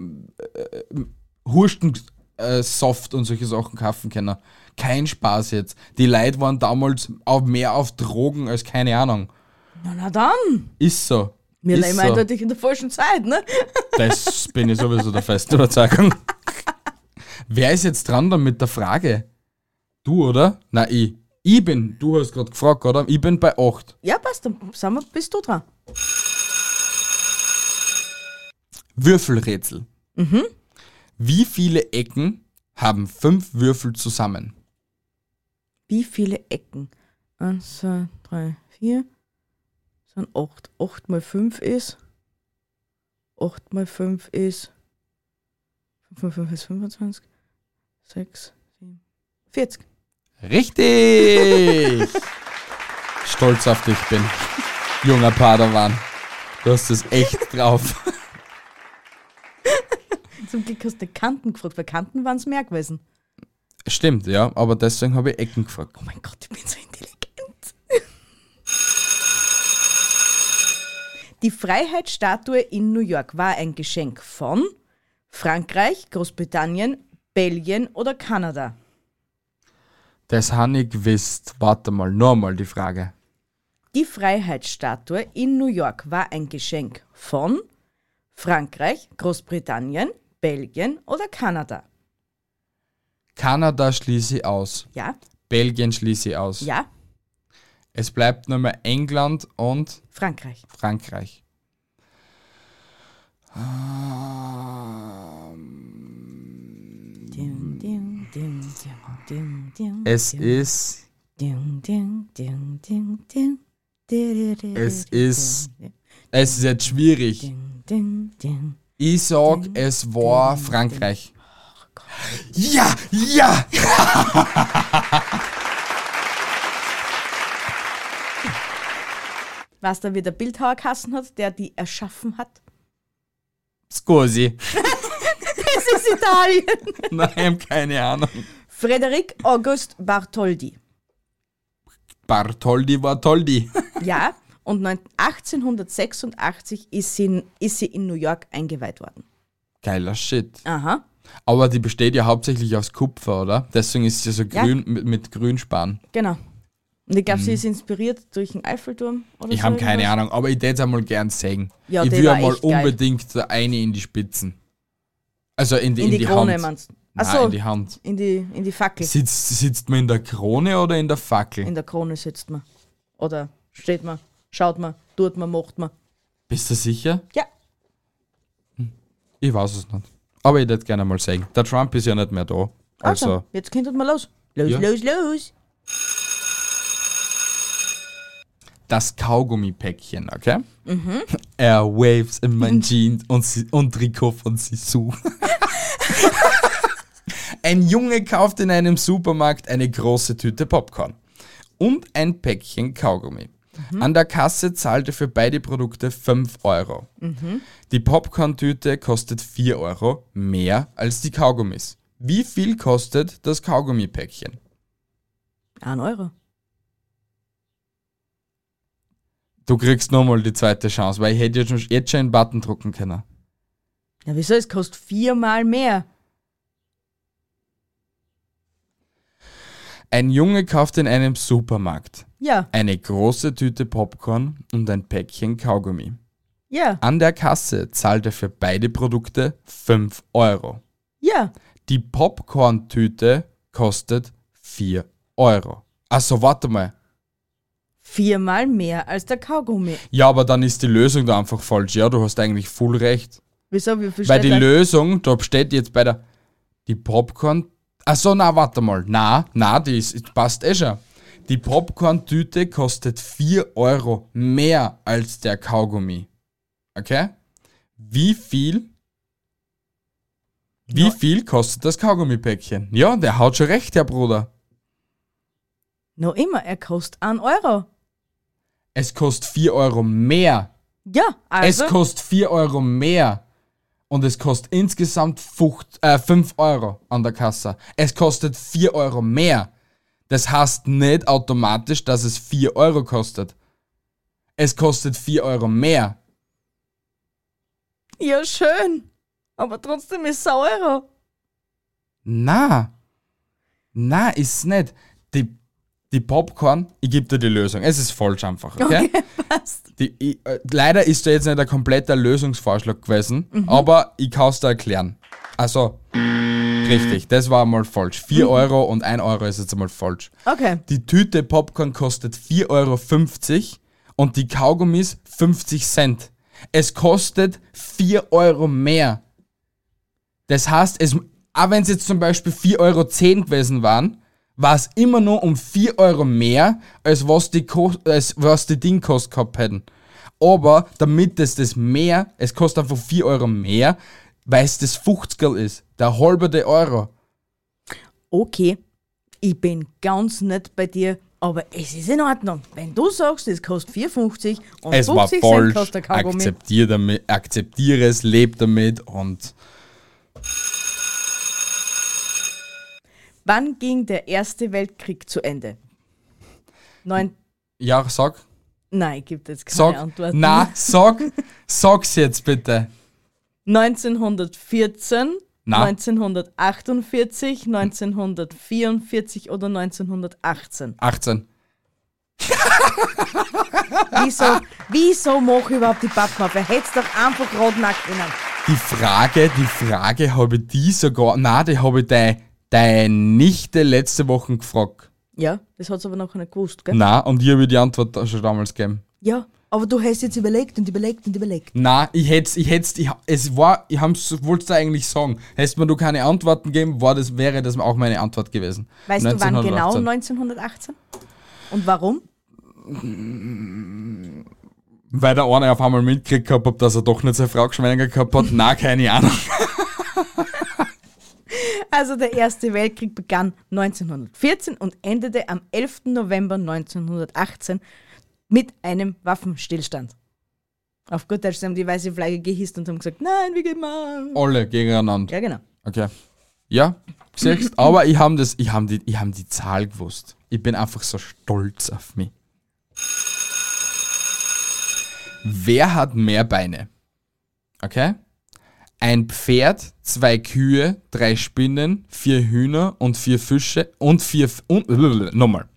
[SPEAKER 1] Hurstensaft äh, Saft und solche Sachen kaufen können. Kein Spaß jetzt. Die Leute waren damals auch mehr auf Drogen als keine Ahnung.
[SPEAKER 2] Ja, na dann.
[SPEAKER 1] Ist so.
[SPEAKER 2] Wir leben
[SPEAKER 1] so.
[SPEAKER 2] eindeutig in der falschen Zeit, ne?
[SPEAKER 1] Das bin ich sowieso der festen Überzeugung. Wer ist jetzt dran dann mit der Frage? Du, oder? Na, ich. Ich bin, du hast gerade gefragt, oder? Ich bin bei 8.
[SPEAKER 2] Ja, passt, dann sind wir, bist du dran.
[SPEAKER 1] Würfelrätsel. Wie viele Ecken haben fünf Würfel zusammen?
[SPEAKER 2] Wie viele Ecken? Eins, zwei, drei, vier. Sind acht. Acht mal fünf ist. Acht mal fünf ist. Fünf mal fünf ist 25. Sechs, sieben, 40.
[SPEAKER 1] Richtig! Stolz auf dich bin. Junger Padawan. Du hast es echt drauf.
[SPEAKER 2] Zum Glück hast du Kanten gefragt, weil Kanten waren es mehr gewesen.
[SPEAKER 1] Stimmt, ja, aber deswegen habe ich Ecken gefragt.
[SPEAKER 2] Oh mein Gott, ich bin so intelligent. Die Freiheitsstatue in New York war ein Geschenk von Frankreich, Großbritannien, Belgien oder Kanada.
[SPEAKER 1] Das habe ich gewusst. Warte mal, nochmal die Frage.
[SPEAKER 2] Die Freiheitsstatue in New York war ein Geschenk von Frankreich, Großbritannien, Belgien oder Kanada.
[SPEAKER 1] Kanada schließe ich aus.
[SPEAKER 2] Ja,
[SPEAKER 1] Belgien schließe ich aus.
[SPEAKER 2] ja,
[SPEAKER 1] Es bleibt nur mehr England und
[SPEAKER 2] Frankreich.
[SPEAKER 1] Frankreich.
[SPEAKER 2] Ding, ding, ding, ding,
[SPEAKER 1] Es ist. Es ist- Es ist jetzt schwierig. Ich sag, es war Frankreich. Ja, ja!
[SPEAKER 2] Weißt du, wie der Bildhauer Kassen hat, der die erschaffen hat?
[SPEAKER 1] Scusi.
[SPEAKER 2] Das ist Italien.
[SPEAKER 1] Nein, keine Ahnung.
[SPEAKER 2] Frederik August Bartholdi.
[SPEAKER 1] Bartholdi war Toldi.
[SPEAKER 2] Ja, und neun- 1886 ist sie, in, ist sie in New York eingeweiht worden.
[SPEAKER 1] Geiler Shit.
[SPEAKER 2] Aha.
[SPEAKER 1] Aber die besteht ja hauptsächlich aus Kupfer, oder? Deswegen ist sie so
[SPEAKER 2] Ja.
[SPEAKER 1] grün mit, mit Grünspan.
[SPEAKER 2] Genau. Und ich glaube, sie ist inspiriert durch den Eiffelturm oder
[SPEAKER 1] Mhm. Ich
[SPEAKER 2] so
[SPEAKER 1] habe keine. Ahnung, aber ich würde es einmal gern sehen.
[SPEAKER 2] Ja,
[SPEAKER 1] ich
[SPEAKER 2] die war
[SPEAKER 1] einmal
[SPEAKER 2] geil.
[SPEAKER 1] unbedingt da eine in die Spitzen. Also in die,
[SPEAKER 2] In die, Krone,
[SPEAKER 1] Hand.
[SPEAKER 2] meinst du?
[SPEAKER 1] Nein, in die Hand.
[SPEAKER 2] in die, in die Fackel.
[SPEAKER 1] Sitzt, sitzt man in der Krone oder in der Fackel?
[SPEAKER 2] In der Krone sitzt man. Oder steht man, schaut man, tut man, macht man.
[SPEAKER 1] Bist du sicher?
[SPEAKER 2] Ja.
[SPEAKER 1] Ich weiß es nicht. Aber ich würde gerne mal sagen. Der Trump ist ja nicht mehr da.
[SPEAKER 2] Also,
[SPEAKER 1] Also,
[SPEAKER 2] jetzt könntet mal los. Los,
[SPEAKER 1] Ja.
[SPEAKER 2] los, los.
[SPEAKER 1] das Kaugummipäckchen, okay? Airwaves in mein Jeans und, und Trikot von Sisu. ein Junge kauft in einem Supermarkt eine große Tüte Popcorn und ein Päckchen Kaugummi. An der Kasse zahlt er für beide Produkte 5 Euro. Die Popcorn-Tüte kostet 4 Euro, mehr als die Kaugummis. Wie viel kostet das Kaugummipäckchen?
[SPEAKER 2] Ein Euro.
[SPEAKER 1] Du kriegst nochmal die zweite Chance, weil ich hätte jetzt schon, jetzt schon einen Button drucken können.
[SPEAKER 2] Ja, wieso? Es kostet viermal mehr.
[SPEAKER 1] Ein Junge kauft in einem Supermarkt
[SPEAKER 2] Ja,
[SPEAKER 1] eine große Tüte Popcorn und ein Päckchen Kaugummi.
[SPEAKER 2] ja,
[SPEAKER 1] An der Kasse zahlt er für beide Produkte 5 Euro.
[SPEAKER 2] ja.
[SPEAKER 1] Die Popcorn-Tüte kostet 4 Euro. Also warte mal.
[SPEAKER 2] Viermal mehr als der Kaugummi.
[SPEAKER 1] Ja, aber dann ist die Lösung da einfach falsch. Ja, du hast eigentlich voll recht.
[SPEAKER 2] Wieso? Wie viel
[SPEAKER 1] Weil die? Lösung, da steht jetzt bei der. Die Popcorn. Achso, na, warte mal. Na, na, die ist, passt eh schon. Die Popcorn-Tüte kostet 4 Euro mehr als der Kaugummi. Okay? Wie viel? Wie
[SPEAKER 2] Ja.
[SPEAKER 1] viel kostet das Kaugummipäckchen? Ja, der haut schon recht, Herr Bruder.
[SPEAKER 2] Noch immer, er kostet 1 Euro.
[SPEAKER 1] Es kostet 4 Euro mehr.
[SPEAKER 2] Ja, also.
[SPEAKER 1] Es kostet 4 Euro mehr. Und es kostet insgesamt 5, äh, 5 Euro an der Kasse. Es kostet 4 Euro mehr. Das heißt nicht automatisch, dass es 4 Euro kostet. Es kostet 4 Euro mehr.
[SPEAKER 2] ja, schön. Aber trotzdem ist es Euro.
[SPEAKER 1] Na. Na, ist's nicht. Die, die Popcorn, ich gebe dir die Lösung. Es ist falsch einfach, okay?
[SPEAKER 2] Okay, passt.
[SPEAKER 1] Die, ich, äh, leider ist da jetzt nicht ein kompletter Lösungsvorschlag gewesen,
[SPEAKER 2] Mhm.
[SPEAKER 1] aber ich kann es dir erklären. Also, richtig, das war mal falsch. 4
[SPEAKER 2] Mhm.
[SPEAKER 1] Euro und 1 Euro ist jetzt einmal falsch.
[SPEAKER 2] Okay.
[SPEAKER 1] Die Tüte Popcorn kostet 4,50 Euro und die Kaugummis 50 Cent. Es kostet 4 Euro mehr. Das heißt, es, auch wenn es jetzt zum Beispiel 4,10 Euro gewesen waren, war es immer nur um 4 Euro mehr, als was die, Ko als was die Ding kostet gehabt hätten. Aber damit es das mehr, es kostet einfach 4 Euro mehr, weil es das 50 ist. Der halbe Euro.
[SPEAKER 2] Okay. Ich bin ganz nett bei dir, aber es ist in Ordnung. Wenn du sagst, es kostet 4,50 und
[SPEAKER 1] Es war
[SPEAKER 2] 50 Cent
[SPEAKER 1] falsch.
[SPEAKER 2] kostet der Kaugummi.
[SPEAKER 1] Akzeptiere, damit, akzeptiere es, lebe damit und
[SPEAKER 2] Wann ging der Erste Weltkrieg zu Ende? Neun.
[SPEAKER 1] ja, sag,
[SPEAKER 2] Nein, gibt jetzt keine
[SPEAKER 1] sag,
[SPEAKER 2] Antworten.
[SPEAKER 1] na, sag, sag's jetzt bitte.
[SPEAKER 2] 1914,
[SPEAKER 1] Na.
[SPEAKER 2] 1948, 1944 oder 1918?
[SPEAKER 1] 18.
[SPEAKER 2] Wieso, wieso mache ich überhaupt die Pappmappe? Hättest doch einfach gerade nackt können.
[SPEAKER 1] Die Frage, die Frage habe ich die sogar, na, die habe ich deine deine Nichte letzte Woche gefragt.
[SPEAKER 2] Ja, das hat aber nachher nicht gewusst, gell?
[SPEAKER 1] Na, und ich habe die Antwort schon damals gegeben.
[SPEAKER 2] Ja, aber du hast jetzt überlegt und überlegt und überlegt.
[SPEAKER 1] Na, ich hätte ich hätt's, ich, es war, ich wollte es eigentlich sagen. Hättest mir du keine Antworten gegeben, war das, wäre das auch meine Antwort gewesen.
[SPEAKER 2] Weißt du, wann genau
[SPEAKER 1] 1918.
[SPEAKER 2] 1918? Und warum?
[SPEAKER 1] Weil der eine auf einmal mitgekriegt hat, dass er doch nicht seine Frau geschwängert gehabt hat. Na, keine Ahnung.
[SPEAKER 2] Also der Erste Weltkrieg begann 1914 und endete am 11. November 1918 mit einem Waffenstillstand. Auf gut Deutsch sie haben die weiße Flagge gehisst und haben gesagt, nein, wir gehen mal.
[SPEAKER 1] Alle gegeneinander.
[SPEAKER 2] Ja, genau.
[SPEAKER 1] Okay. Ja, siehst aber ich habe das, ich habe die, ich hab die Zahl gewusst. Ich bin einfach so stolz auf mich. Wer hat mehr Beine? Okay? Ein Pferd, zwei Kühe, drei Spinnen, vier Hühner und vier Fische und vier und nochmal.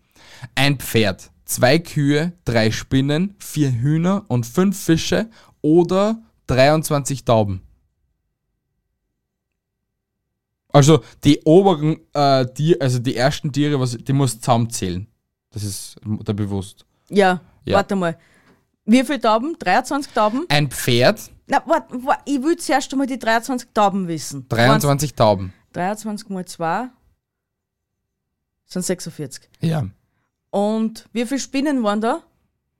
[SPEAKER 1] Ein Pferd, zwei Kühe, drei Spinnen, vier Hühner und fünf Fische oder 23 Tauben. Also die oberen, äh, die, also die ersten Tiere, was, die musst du zusammenzählen. Das ist da bewusst.
[SPEAKER 2] Ja,
[SPEAKER 1] Ja.
[SPEAKER 2] warte mal. Wie viele Tauben? 23 Tauben?
[SPEAKER 1] Ein Pferd,
[SPEAKER 2] Na, warte, warte, ich will zuerst einmal die 23 Tauben wissen.
[SPEAKER 1] 23 Tauben.
[SPEAKER 2] 23 mal 2 sind 46.
[SPEAKER 1] Ja.
[SPEAKER 2] Und wie viele Spinnen waren da?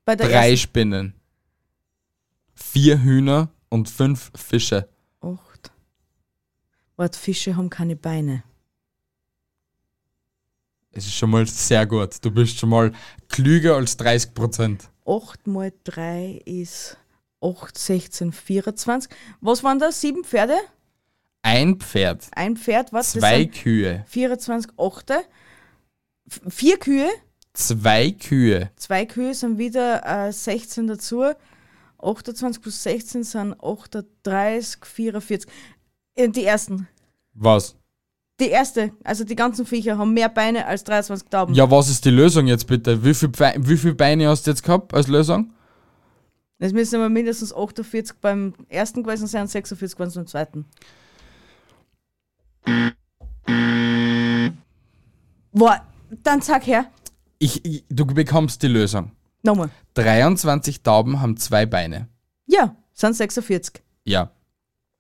[SPEAKER 2] Bei der
[SPEAKER 1] Drei
[SPEAKER 2] ersten?
[SPEAKER 1] Spinnen. Vier Hühner und fünf Fische.
[SPEAKER 2] Acht. Warte, Fische haben keine Beine.
[SPEAKER 1] Es ist schon mal sehr gut. Du bist schon mal klüger als 30 Prozent.
[SPEAKER 2] 8 mal 3 ist 8, 16, 24. Was waren da? Sieben Pferde?
[SPEAKER 1] Ein Pferd,
[SPEAKER 2] Ein Pferd, was?
[SPEAKER 1] Zwei Kühe,
[SPEAKER 2] 24, 8. F- Vier Kühe.
[SPEAKER 1] zwei Kühe,
[SPEAKER 2] Zwei Kühe sind wieder äh, 16 dazu. 28 plus 16 sind 38, 44. Äh, Die ersten.
[SPEAKER 1] was?
[SPEAKER 2] Die erste, also die ganzen Viecher haben mehr Beine als 23 Tauben.
[SPEAKER 1] Ja, was ist die Lösung jetzt bitte? Wie viele Be wie viel Beine hast du jetzt gehabt als Lösung?
[SPEAKER 2] Es müssen aber mindestens 48 beim ersten gewesen sein und 46 beim zweiten. Boah, dann sag her.
[SPEAKER 1] Ich, ich, du bekommst die Lösung.
[SPEAKER 2] Nochmal.
[SPEAKER 1] 23 Tauben haben zwei Beine.
[SPEAKER 2] Ja, sind 46.
[SPEAKER 1] Ja,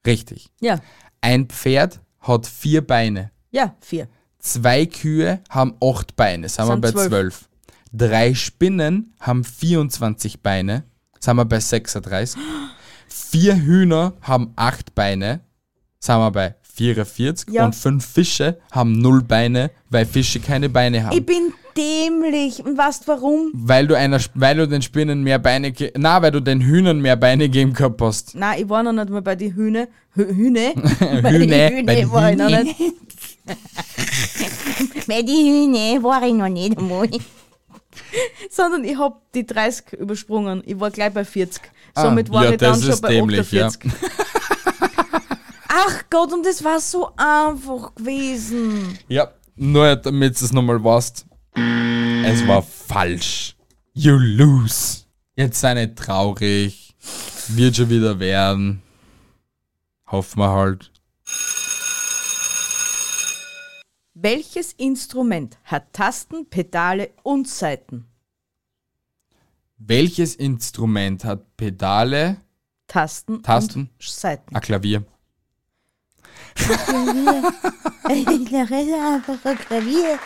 [SPEAKER 1] richtig.
[SPEAKER 2] Ja,
[SPEAKER 1] Ein Pferd hat vier Beine.
[SPEAKER 2] ja, vier.
[SPEAKER 1] Zwei Kühe haben acht Beine, sind wir bei
[SPEAKER 2] zwölf.
[SPEAKER 1] zwölf. Drei Spinnen haben 24 Beine, sind wir bei 36. Vier Hühner haben acht Beine, sind wir bei 44.
[SPEAKER 2] Ja.
[SPEAKER 1] Und fünf Fische haben null Beine, weil Fische keine Beine haben.
[SPEAKER 2] Ich bin dämlich. Und weißt warum?
[SPEAKER 1] weil du einer, weil du den Spinnen mehr Beine, na, weil du den Hühnern mehr Beine geben gehabt hast.
[SPEAKER 2] Nein, ich war noch nicht mal bei den Hühne. Hü- Hühne? bei
[SPEAKER 1] Hühne,
[SPEAKER 2] den Hühne
[SPEAKER 1] bei den
[SPEAKER 2] war ich noch nicht. bei den Hühne war ich noch nicht einmal. Sondern ich hab die 30 übersprungen. Ich war gleich bei 40. Somit war
[SPEAKER 1] Ah, ja,
[SPEAKER 2] ich dann schon bei
[SPEAKER 1] dämlich, ja.
[SPEAKER 2] 48. Ach Gott, und das war so einfach gewesen.
[SPEAKER 1] Ja, nur damit du es nochmal weißt. Es war falsch. You lose. Jetzt sei nicht traurig. Wird schon wieder werden. Hoffen wir halt.
[SPEAKER 2] Welches Instrument hat Tasten, Pedale und Saiten?
[SPEAKER 1] Welches Instrument hat Pedale?
[SPEAKER 2] Tasten,
[SPEAKER 1] Tasten.
[SPEAKER 2] und Saiten.
[SPEAKER 1] Ein Klavier.
[SPEAKER 2] einfach ein Klavier.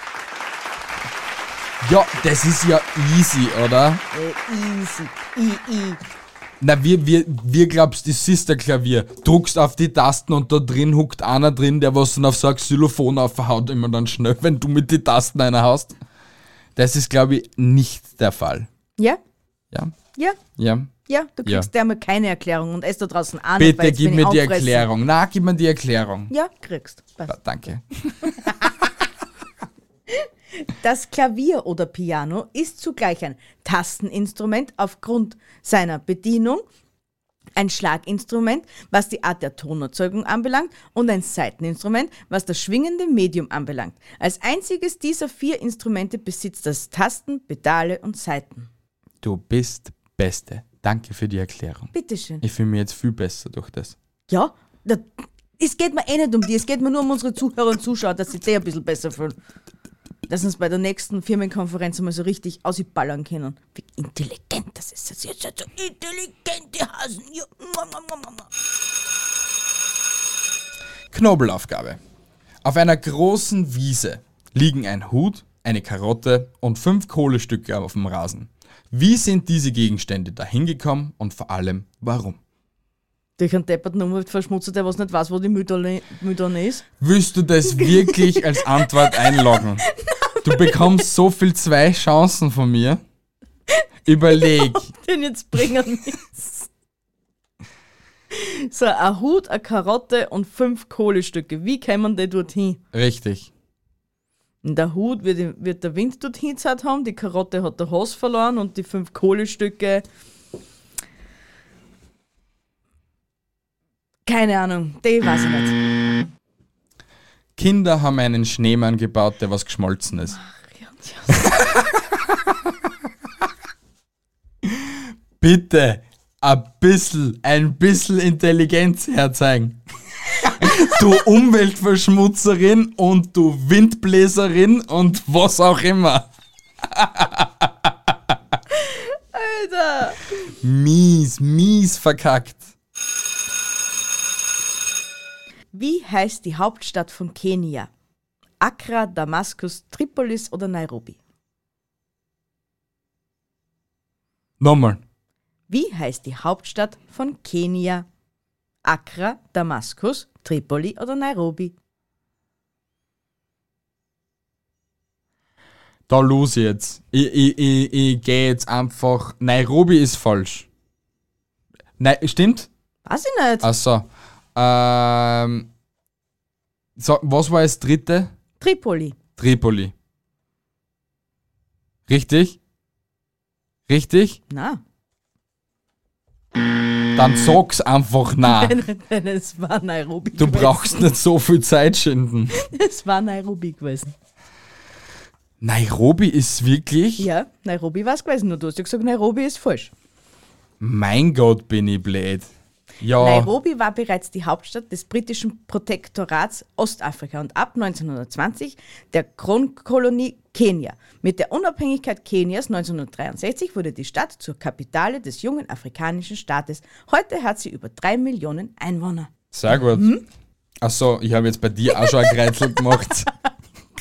[SPEAKER 1] Ja, das ist ja easy, oder?
[SPEAKER 2] Äh, easy. I, I.
[SPEAKER 1] Na, wie, wie, wie glaubst das ist der Klavier? Druckst auf die Tasten und da drin huckt einer drin, der was dann auf so ein Xylophon aufhaut, immer dann schnell, wenn du mit den Tasten einer hast. Das ist, glaube ich, nicht der Fall.
[SPEAKER 2] Ja,
[SPEAKER 1] Ja?
[SPEAKER 2] ja,
[SPEAKER 1] Ja.
[SPEAKER 2] ja, du kriegst ja. mal keine Erklärung und es da draußen nicht,
[SPEAKER 1] Bitte gib mir die
[SPEAKER 2] auffressen.
[SPEAKER 1] Erklärung. Na, gib mir die Erklärung.
[SPEAKER 2] Ja, kriegst. Passt.
[SPEAKER 1] Danke.
[SPEAKER 2] Das Klavier oder Piano ist zugleich ein Tasteninstrument aufgrund seiner Bedienung, ein Schlaginstrument, was die Art der Tonerzeugung anbelangt, und ein Saiteninstrument, was das schwingende Medium anbelangt. Als einziges dieser vier Instrumente besitzt das Tasten, Pedale und Saiten.
[SPEAKER 1] Du bist Beste. Danke für die Erklärung.
[SPEAKER 2] Bitteschön.
[SPEAKER 1] Ich fühle mich jetzt viel besser durch das.
[SPEAKER 2] Ja, da, es geht mir eh nicht um die, es geht mir nur um unsere Zuhörer und Zuschauer, dass sie die ein bisschen besser fühlen. Dass uns bei der nächsten Firmenkonferenz mal so richtig ausballern können. Wie intelligent das ist. Das ist jetzt so intelligente Hasen. Ja.
[SPEAKER 1] Knobelaufgabe. Auf einer großen Wiese liegen ein Hut, eine Karotte und fünf Kohlestücke auf dem Rasen. Wie sind diese Gegenstände dahin gekommen und vor allem warum?
[SPEAKER 2] Durch einen depperten Umwelt verschmutzt, der was nicht weiß, wo die Mülltonne Mülltonne ist.
[SPEAKER 1] Willst du das wirklich als Antwort einloggen? Du bekommst so viel zwei Chancen von mir. Überleg.
[SPEAKER 2] Den jetzt bringen muss. So, ein Hut, eine Karotte und fünf Kohlestücke. Wie kämen die dorthin?
[SPEAKER 1] Richtig.
[SPEAKER 2] Und der Hut wird, wird der Wind dort hingezahlt haben, die Karotte hat der Hass verloren und die fünf Kohlestücke. Keine Ahnung, die weiß ich nicht.
[SPEAKER 1] Kinder haben einen Schneemann gebaut, der was geschmolzen ist. Bitte ein bisschen, ein bisschen Intelligenz herzeigen. du Umweltverschmutzerin und du Windbläserin und was auch immer.
[SPEAKER 2] Alter!
[SPEAKER 1] Mies, mies verkackt.
[SPEAKER 2] Wie heißt die Hauptstadt von Kenia? Accra, Damaskus, Tripolis oder Nairobi?
[SPEAKER 1] Nochmal.
[SPEAKER 2] Wie heißt die Hauptstadt von Kenia? Accra, Damaskus, Tripoli oder Nairobi?
[SPEAKER 1] Da los jetzt. Ich, ich, ich, ich gehe jetzt einfach. Nairobi ist falsch. Nein, stimmt?
[SPEAKER 2] Weiß ich nicht.
[SPEAKER 1] Achso. Ähm, so, was war das dritte?
[SPEAKER 2] Tripoli.
[SPEAKER 1] Tripoli. Richtig? Richtig?
[SPEAKER 2] Na,
[SPEAKER 1] Dann sag's einfach na.
[SPEAKER 2] denn es war Nairobi.
[SPEAKER 1] Du
[SPEAKER 2] gewesen.
[SPEAKER 1] brauchst nicht so viel Zeit schinden.
[SPEAKER 2] Es war Nairobi gewesen.
[SPEAKER 1] Nairobi ist wirklich.
[SPEAKER 2] Ja, Nairobi war es gewesen. Nur du hast ja gesagt, Nairobi ist falsch.
[SPEAKER 1] Mein Gott, bin ich blöd. Ja.
[SPEAKER 2] Nairobi war bereits die Hauptstadt des britischen Protektorats Ostafrika und ab 1920 der Kronkolonie Kenia. Mit der Unabhängigkeit Kenias 1963 wurde die Stadt zur Kapitale des jungen afrikanischen Staates. Heute hat sie über drei Millionen Einwohner.
[SPEAKER 1] Sehr gut.
[SPEAKER 2] Hm?
[SPEAKER 1] Achso, ich habe jetzt bei dir auch schon ein Kreuzel gemacht.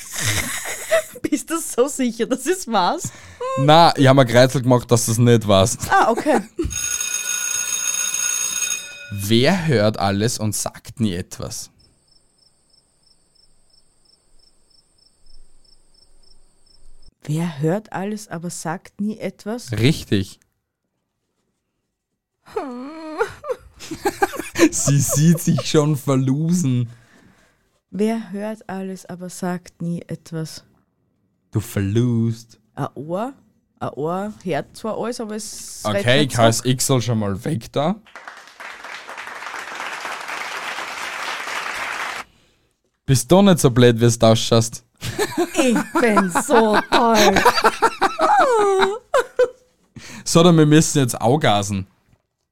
[SPEAKER 2] Bist du so sicher, dass es war's?
[SPEAKER 1] Na, ich habe ein Kreuzel gemacht, dass du es nicht weißt.
[SPEAKER 2] Ah, okay.
[SPEAKER 1] Wer hört alles und sagt nie etwas?
[SPEAKER 2] Wer hört alles, aber sagt nie etwas?
[SPEAKER 1] Richtig. Sie sieht sich schon verlosen.
[SPEAKER 2] Wer hört alles, aber sagt nie etwas?
[SPEAKER 1] Du verlust.
[SPEAKER 2] Ein Ohr? Ein Ohr hört zwar alles, aber es
[SPEAKER 1] Okay, ich heiß
[SPEAKER 2] zurück.
[SPEAKER 1] X schon mal weg da. Bist du nicht so blöd, wie du ausschaust?
[SPEAKER 2] Ich bin so toll.
[SPEAKER 1] So, dann wir müssen jetzt augasen.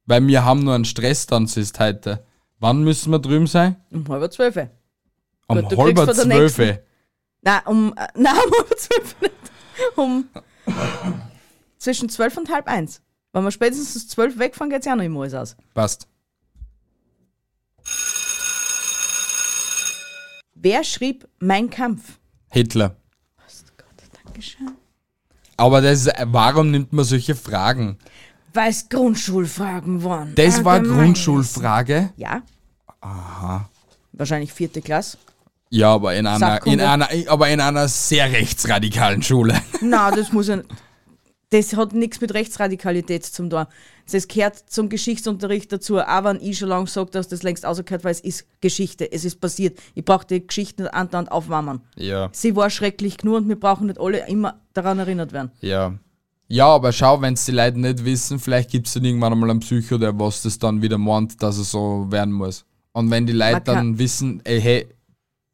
[SPEAKER 1] Weil wir haben nur einen Stress dann ist heute. Wann müssen wir drüben sein?
[SPEAKER 2] Um halb zwölf.
[SPEAKER 1] Um
[SPEAKER 2] Gut, du
[SPEAKER 1] halb
[SPEAKER 2] kriegst von der
[SPEAKER 1] zwölf.
[SPEAKER 2] nächsten- Nein, um, äh, nein, um halb zwölf nicht. Um zwischen zwölf und halb eins. Wenn wir spätestens zwölf wegfahren, geht's ja noch immer alles aus.
[SPEAKER 1] Passt.
[SPEAKER 2] Wer schrieb Mein Kampf?
[SPEAKER 1] Hitler.
[SPEAKER 2] Gott, Dankeschön.
[SPEAKER 1] Aber das, ist- warum nimmt man solche Fragen?
[SPEAKER 2] Weil es Grundschulfragen waren.
[SPEAKER 1] Das war eine
[SPEAKER 2] Allgemeines.
[SPEAKER 1] Grundschulfrage.
[SPEAKER 2] Ja. Aha. Wahrscheinlich vierte Klasse.
[SPEAKER 1] Ja, aber in einer, in einer, aber in einer sehr rechtsradikalen Schule.
[SPEAKER 2] Na, das muss ja. Das hat nichts mit Rechtsradikalität zu tun. Das gehört zum Geschichtsunterricht dazu. Auch wenn ich schon lange sage, dass das längst ausgehört, weil es ist Geschichte, es ist passiert. Ich brauche die Geschichte nicht andauernd aufwärmen.
[SPEAKER 1] Ja.
[SPEAKER 2] Sie war schrecklich genug und wir brauchen nicht alle immer daran erinnert werden.
[SPEAKER 1] Ja. Ja, aber schau, wenn es die Leute nicht wissen, vielleicht gibt es dann irgendwann einmal einen Psycho, der was das dann wieder meint, dass er so werden muss. Und wenn die Leute dann wissen, ey, hey,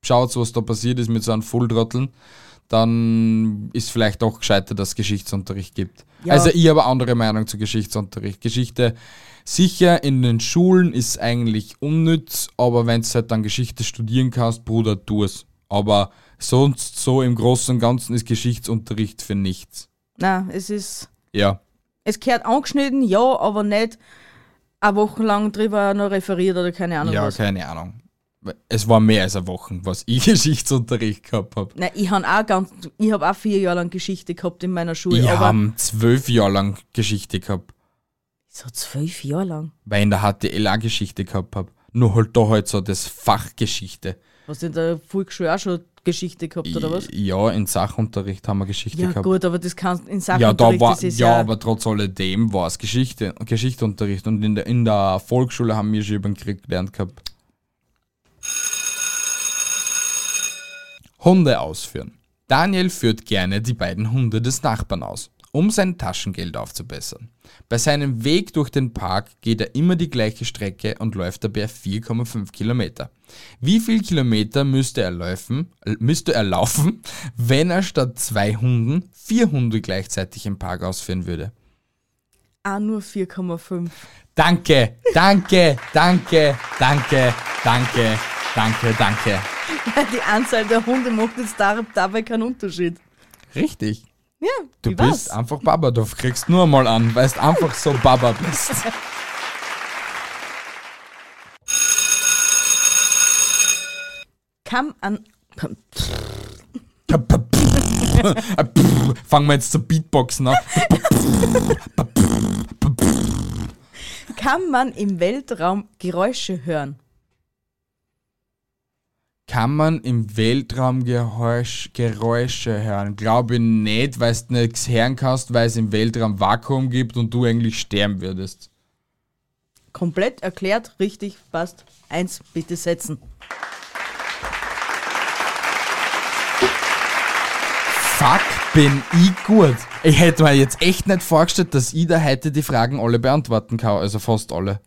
[SPEAKER 1] schaut, was da passiert ist mit so einem Fulltrotteln, dann ist vielleicht doch gescheiter, dass es Geschichtsunterricht gibt.
[SPEAKER 2] Ja.
[SPEAKER 1] Also ich habe eine andere Meinung zu Geschichtsunterricht. Geschichte, sicher in den Schulen ist eigentlich unnütz, aber wenn du halt dann Geschichte studieren kannst, Bruder, tu es. Aber sonst so im Großen und Ganzen ist Geschichtsunterricht für nichts.
[SPEAKER 2] Na, es ist.
[SPEAKER 1] Ja.
[SPEAKER 2] Es gehört angeschnitten, ja, aber nicht eine Woche lang drüber noch referiert oder keine Ahnung
[SPEAKER 1] Ja,
[SPEAKER 2] was.
[SPEAKER 1] keine Ahnung. Es war mehr als eine Woche, was ich Geschichtsunterricht gehabt habe.
[SPEAKER 2] Nein, ich habe auch ganz, ich habe auch vier Jahre lang Geschichte gehabt in meiner Schule,
[SPEAKER 1] Ich habe zwölf Jahre lang Geschichte gehabt,
[SPEAKER 2] so zwölf Jahre lang.
[SPEAKER 1] weil ich in der HTL auch Geschichte gehabt habe. Nur halt da halt so das Fach Geschichte.
[SPEAKER 2] Hast du in der Volksschule auch schon Geschichte gehabt, oder was?
[SPEAKER 1] Ja, in Sachunterricht haben wir Geschichte
[SPEAKER 2] Ja,
[SPEAKER 1] gehabt.
[SPEAKER 2] gut, aber das kannst in
[SPEAKER 1] Ja,
[SPEAKER 2] Sachunterricht,
[SPEAKER 1] war,
[SPEAKER 2] das ist
[SPEAKER 1] ja,
[SPEAKER 2] ja,
[SPEAKER 1] aber trotz alledem war es Geschichte, Geschichtsunterricht und in der, in der Volksschule haben wir schon über den Krieg gelernt gehabt. Hunde ausführen. Daniel führt gerne die beiden Hunde des Nachbarn aus, um sein Taschengeld aufzubessern. Bei seinem Weg durch den Park geht er immer die gleiche Strecke und läuft dabei 4,5 Kilometer. Wie viel Kilometer müsste er laufen, müsste er laufen, wenn er statt zwei Hunden vier Hunde gleichzeitig im Park ausführen würde?
[SPEAKER 2] auch nur 4,5.
[SPEAKER 1] Danke, danke, danke, danke, danke, danke, danke.
[SPEAKER 2] Die Anzahl der Hunde macht jetzt dabei keinen Unterschied.
[SPEAKER 1] Richtig.
[SPEAKER 2] Ja,
[SPEAKER 1] Du bist
[SPEAKER 2] weiß.
[SPEAKER 1] einfach Baba, du kriegst nur mal an, weil du einfach so Baba bist.
[SPEAKER 2] Kam an.
[SPEAKER 1] Fangen wir jetzt zu Beatboxen an.
[SPEAKER 2] Kann man im Weltraum Geräusche hören?
[SPEAKER 1] Kann man im Weltraum Geräusch, Geräusche hören? Glaube ich nicht, weil du nichts hören kannst, weil es im Weltraum Vakuum gibt und du eigentlich sterben würdest.
[SPEAKER 2] Komplett erklärt, richtig, passt. Eins, bitte setzen.
[SPEAKER 1] Fuck, bin ich gut. Ich hätte mir jetzt echt nicht vorgestellt, dass ich da heute die Fragen alle beantworten kann, also fast alle.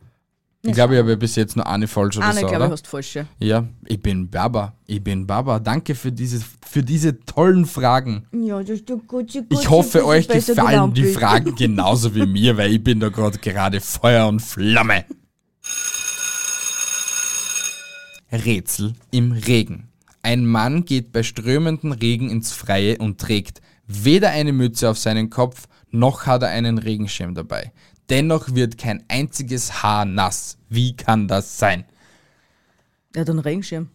[SPEAKER 1] Ich glaube, ich habe bis jetzt nur eine falsch oder
[SPEAKER 2] Eine,
[SPEAKER 1] so,
[SPEAKER 2] glaube ich,
[SPEAKER 1] oder?
[SPEAKER 2] hast falsche.
[SPEAKER 1] Ja, ich bin Baba. Ich bin Baba. Danke für diese, für diese tollen Fragen.
[SPEAKER 2] Ja, das ist doch gut, gut,
[SPEAKER 1] Ich hoffe, euch gefallen die Fragen genauso wie mir, weil ich bin da gerade gerade Feuer und Flamme. Rätsel im Regen. Ein Mann geht bei strömendem Regen ins Freie und trägt weder eine Mütze auf seinen Kopf, noch hat er einen Regenschirm dabei. Dennoch wird kein einziges Haar nass. Wie kann das sein?
[SPEAKER 2] Er hat einen Regenschirm.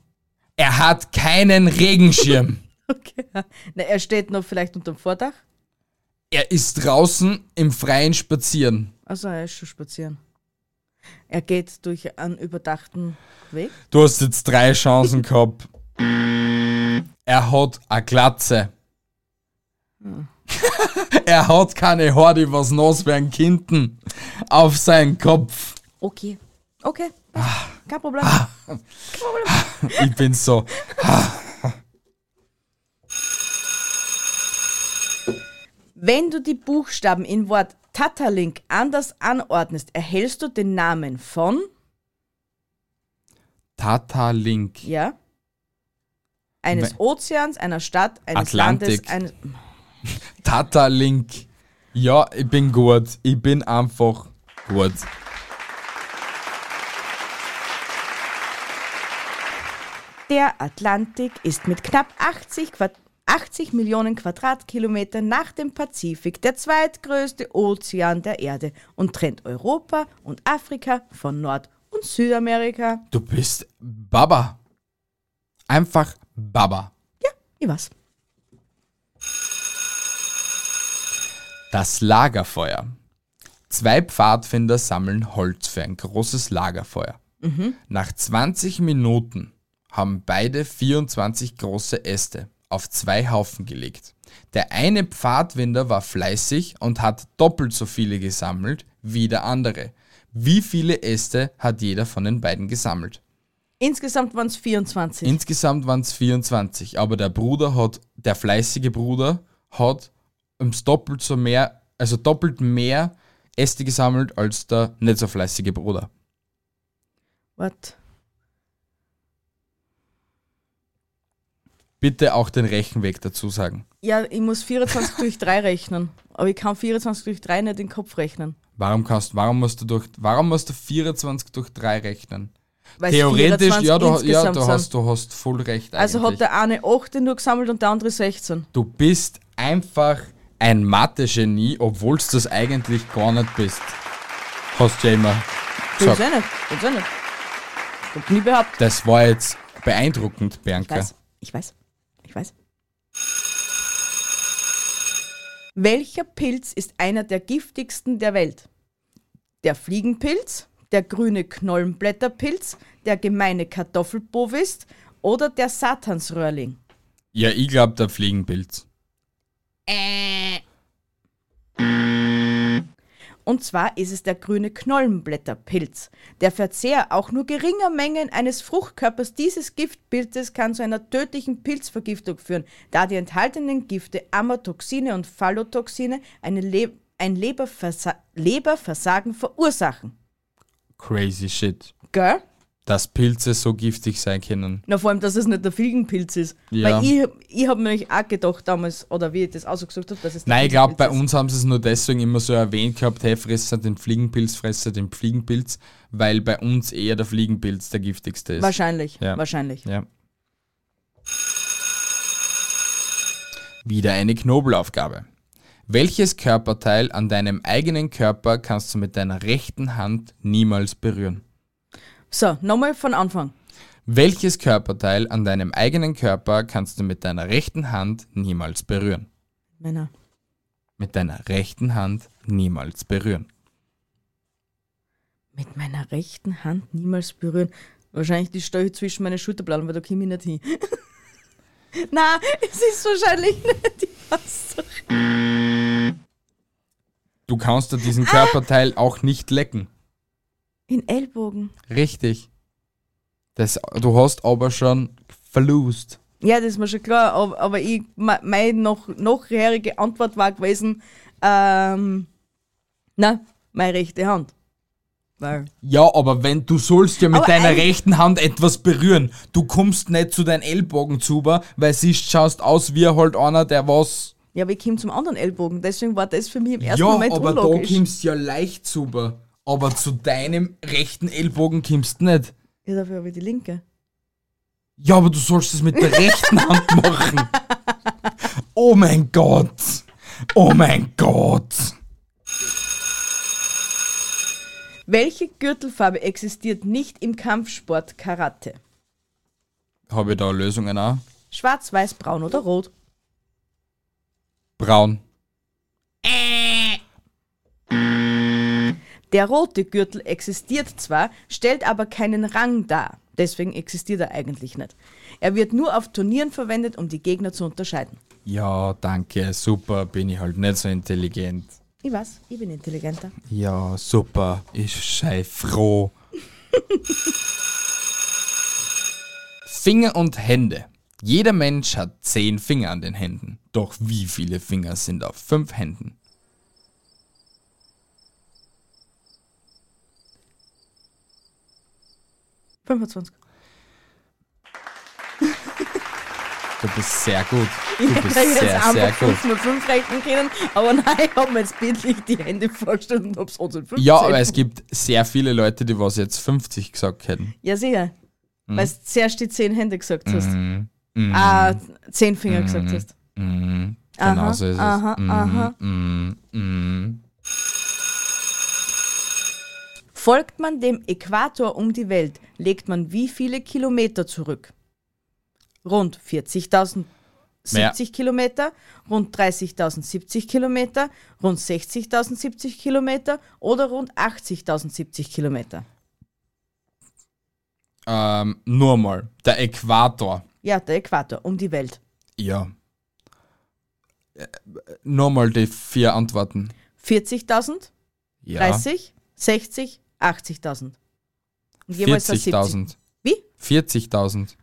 [SPEAKER 1] Er hat keinen Regenschirm.
[SPEAKER 2] Okay. Na, er steht noch vielleicht unter dem Vordach.
[SPEAKER 1] Er ist draußen im Freien spazieren.
[SPEAKER 2] Also er ist schon spazieren. Er geht durch einen überdachten Weg.
[SPEAKER 1] Du hast jetzt drei Chancen gehabt. Er hat eine Glatze. er hat keine Haare, die was nass werden Kinden auf seinen Kopf.
[SPEAKER 2] Okay. Okay. Kein Problem.
[SPEAKER 1] Ich bin so.
[SPEAKER 2] Wenn du die Buchstaben im Wort Tatalink anders anordnest, erhältst du den Namen von,
[SPEAKER 1] Tata Link.
[SPEAKER 2] ja, eines
[SPEAKER 1] We-
[SPEAKER 2] Ozeans, einer Stadt, eines
[SPEAKER 1] Atlantik.
[SPEAKER 2] Landes, eines.
[SPEAKER 1] Tata Link. Ja, ich bin gut. Ich bin einfach gut.
[SPEAKER 2] Der Atlantik ist mit knapp 80, Quad 80 Millionen Quadratkilometern nach dem Pazifik der zweitgrößte Ozean der Erde und trennt Europa und Afrika von Nord- und Südamerika.
[SPEAKER 1] Du bist Baba. Einfach Baba.
[SPEAKER 2] Ja, ich weiß.
[SPEAKER 1] Das Lagerfeuer. Zwei Pfadfinder sammeln Holz für ein großes Lagerfeuer. Nach 20 Minuten haben beide 24 große Äste auf zwei Haufen gelegt. Der eine Pfadfinder war fleißig und hat doppelt so viele gesammelt wie der andere. Wie viele Äste hat jeder von den beiden gesammelt?
[SPEAKER 2] Insgesamt waren es 24.
[SPEAKER 1] Insgesamt waren es 24, aber der Bruder hat, der fleißige Bruder hat doppelt so mehr, also doppelt mehr Äste gesammelt als der nicht so fleißige Bruder.
[SPEAKER 2] What?
[SPEAKER 1] Bitte auch den Rechenweg dazu sagen.
[SPEAKER 2] Ja, ich muss 24 durch 3 rechnen. Aber ich kann 24 durch 3 nicht in den Kopf rechnen.
[SPEAKER 1] Warum kannst, warum musst du durch, warum musst du 24 durch 3 rechnen?
[SPEAKER 2] Weil
[SPEAKER 1] Theoretisch,
[SPEAKER 2] 24
[SPEAKER 1] ja, du, ja, du hast, du hast voll recht
[SPEAKER 2] Also
[SPEAKER 1] eigentlich.
[SPEAKER 2] hat der eine 8 nur gesammelt und der andere 16.
[SPEAKER 1] du bist einfach ein Mathe-Genie, obwohl du das eigentlich gar nicht bist. Hast du ja immer gesagt.
[SPEAKER 2] eh nicht. Eh nicht. Hab nie behauptet.
[SPEAKER 1] Das war jetzt beeindruckend,
[SPEAKER 2] Ich
[SPEAKER 1] Bianca.
[SPEAKER 2] weiß. Ich weiß. Ich weiß. Welcher Pilz ist einer der giftigsten der Welt? Der Fliegenpilz, der grüne Knollenblätterpilz, der gemeine Kartoffelbovis oder der Satansröhrling?
[SPEAKER 1] Ja, ich glaube, der Fliegenpilz.
[SPEAKER 2] Und zwar ist es der grüne Knollenblätterpilz. Der Verzehr auch nur geringer Mengen eines Fruchtkörpers dieses Giftpilzes kann zu einer tödlichen Pilzvergiftung führen, da die enthaltenen Gifte Amatoxine und Phallotoxine Le ein Leberversa Leberversagen verursachen.
[SPEAKER 1] Crazy shit.
[SPEAKER 2] Gell?
[SPEAKER 1] Dass Pilze so giftig sein können.
[SPEAKER 2] Na, vor allem, dass es nicht der Fliegenpilz ist.
[SPEAKER 1] Ja.
[SPEAKER 2] Weil ich, ich habe nämlich auch gedacht damals, oder wie ich das ausgesucht habe, dass es der
[SPEAKER 1] Nein, ich glaube, bei uns haben sie es nur deswegen immer so erwähnt gehabt, hey, fresser den Fliegenpilz, fresser den Fliegenpilz, weil bei uns eher der Fliegenpilz der giftigste ist.
[SPEAKER 2] Wahrscheinlich,
[SPEAKER 1] Ja.
[SPEAKER 2] wahrscheinlich.
[SPEAKER 1] Ja. Wieder eine Knobelaufgabe. Welches Körperteil an deinem eigenen Körper kannst du mit deiner rechten Hand niemals berühren?
[SPEAKER 2] So, nochmal von Anfang.
[SPEAKER 1] Welches Körperteil an deinem eigenen Körper kannst du mit deiner rechten Hand niemals berühren?
[SPEAKER 2] Männer.
[SPEAKER 1] Mit deiner rechten Hand niemals berühren.
[SPEAKER 2] Mit meiner rechten Hand niemals berühren. Wahrscheinlich die Stelle zwischen meine Schulterblasen, weil da komme ich nicht hin. Na, es ist wahrscheinlich nicht die Wasser.
[SPEAKER 1] Du kannst dir diesen Körperteil auch nicht lecken.
[SPEAKER 2] In Ellbogen.
[SPEAKER 1] Richtig. Das, du hast aber schon verlust.
[SPEAKER 2] Ja, das ist mir schon klar, aber, aber ich, me- meine noch, nachherige Antwort war gewesen, ähm, na, meine rechte Hand. Weil,
[SPEAKER 1] Ja, aber wenn du sollst ja mit
[SPEAKER 2] Aber
[SPEAKER 1] deiner
[SPEAKER 2] ein-
[SPEAKER 1] rechten Hand etwas berühren. Du kommst nicht zu deinen Ellbogen zu, weil siehst, schaust aus wie halt einer, der was.
[SPEAKER 2] ja, aber ich komme zum anderen Ellbogen, deswegen war das für mich im ersten
[SPEAKER 1] ja,
[SPEAKER 2] Moment
[SPEAKER 1] aber
[SPEAKER 2] unlogisch.
[SPEAKER 1] da kommst ja leicht zu. Aber zu deinem rechten Ellbogen kommst du nicht.
[SPEAKER 2] ja, dafür habe ich die linke.
[SPEAKER 1] Ja, aber du sollst es mit der rechten Hand machen. Oh mein Gott. Oh mein Gott.
[SPEAKER 2] Welche Gürtelfarbe existiert nicht im Kampfsport Karate?
[SPEAKER 1] Habe ich da Lösungen auch?
[SPEAKER 2] Schwarz, weiß, braun oder rot?
[SPEAKER 1] Braun.
[SPEAKER 2] Der rote Gürtel existiert zwar, stellt aber keinen Rang dar. Deswegen existiert er eigentlich nicht. Er wird nur auf Turnieren verwendet, um die Gegner zu unterscheiden.
[SPEAKER 1] Ja, danke. Super. Bin ich halt nicht so intelligent.
[SPEAKER 2] Ich weiß, ich bin intelligenter.
[SPEAKER 1] Ja, super. Ich sei froh. Finger und Hände. Jeder Mensch hat zehn Finger an den Händen. Doch wie viele Finger sind auf fünf Händen?
[SPEAKER 2] – 25.
[SPEAKER 1] Du bist sehr gut. Du
[SPEAKER 2] Ich
[SPEAKER 1] bist
[SPEAKER 2] jetzt
[SPEAKER 1] sehr, sehr
[SPEAKER 2] einfach
[SPEAKER 1] gut.
[SPEAKER 2] 5 mal 5 rechnen können, aber nein, ich habe mir jetzt bildlich die Hände vorgestellt und habe es trotzdem 15.
[SPEAKER 1] Ja, aber es gibt sehr viele Leute, die was jetzt 50 gesagt hätten.
[SPEAKER 2] Ja, sicher.
[SPEAKER 1] Mhm.
[SPEAKER 2] Weil du zuerst die 10 Hände gesagt hast. Ah, 10 Finger gesagt hast.
[SPEAKER 1] Mhm.
[SPEAKER 2] Aha,
[SPEAKER 1] Genau so ist es.
[SPEAKER 2] aha,
[SPEAKER 1] Mhm,
[SPEAKER 2] aha.
[SPEAKER 1] mhm, mhm.
[SPEAKER 2] Folgt man dem Äquator um die Welt, legt man wie viele Kilometer zurück? Rund 40.000
[SPEAKER 1] Mehr.
[SPEAKER 2] 70 Kilometer, rund 30.000 70 Kilometer, rund 60.000 70 Kilometer oder rund 80.000 70 Kilometer.
[SPEAKER 1] Ähm, nur mal. Der Äquator.
[SPEAKER 2] Ja, der Äquator um die Welt.
[SPEAKER 1] Ja. Äh, Nur mal die vier Antworten.
[SPEAKER 2] 40.000,
[SPEAKER 1] Ja.
[SPEAKER 2] 30, 60, 80.000. Und jeweils das 70.
[SPEAKER 1] 40.000.
[SPEAKER 2] Wie?
[SPEAKER 1] 40.000.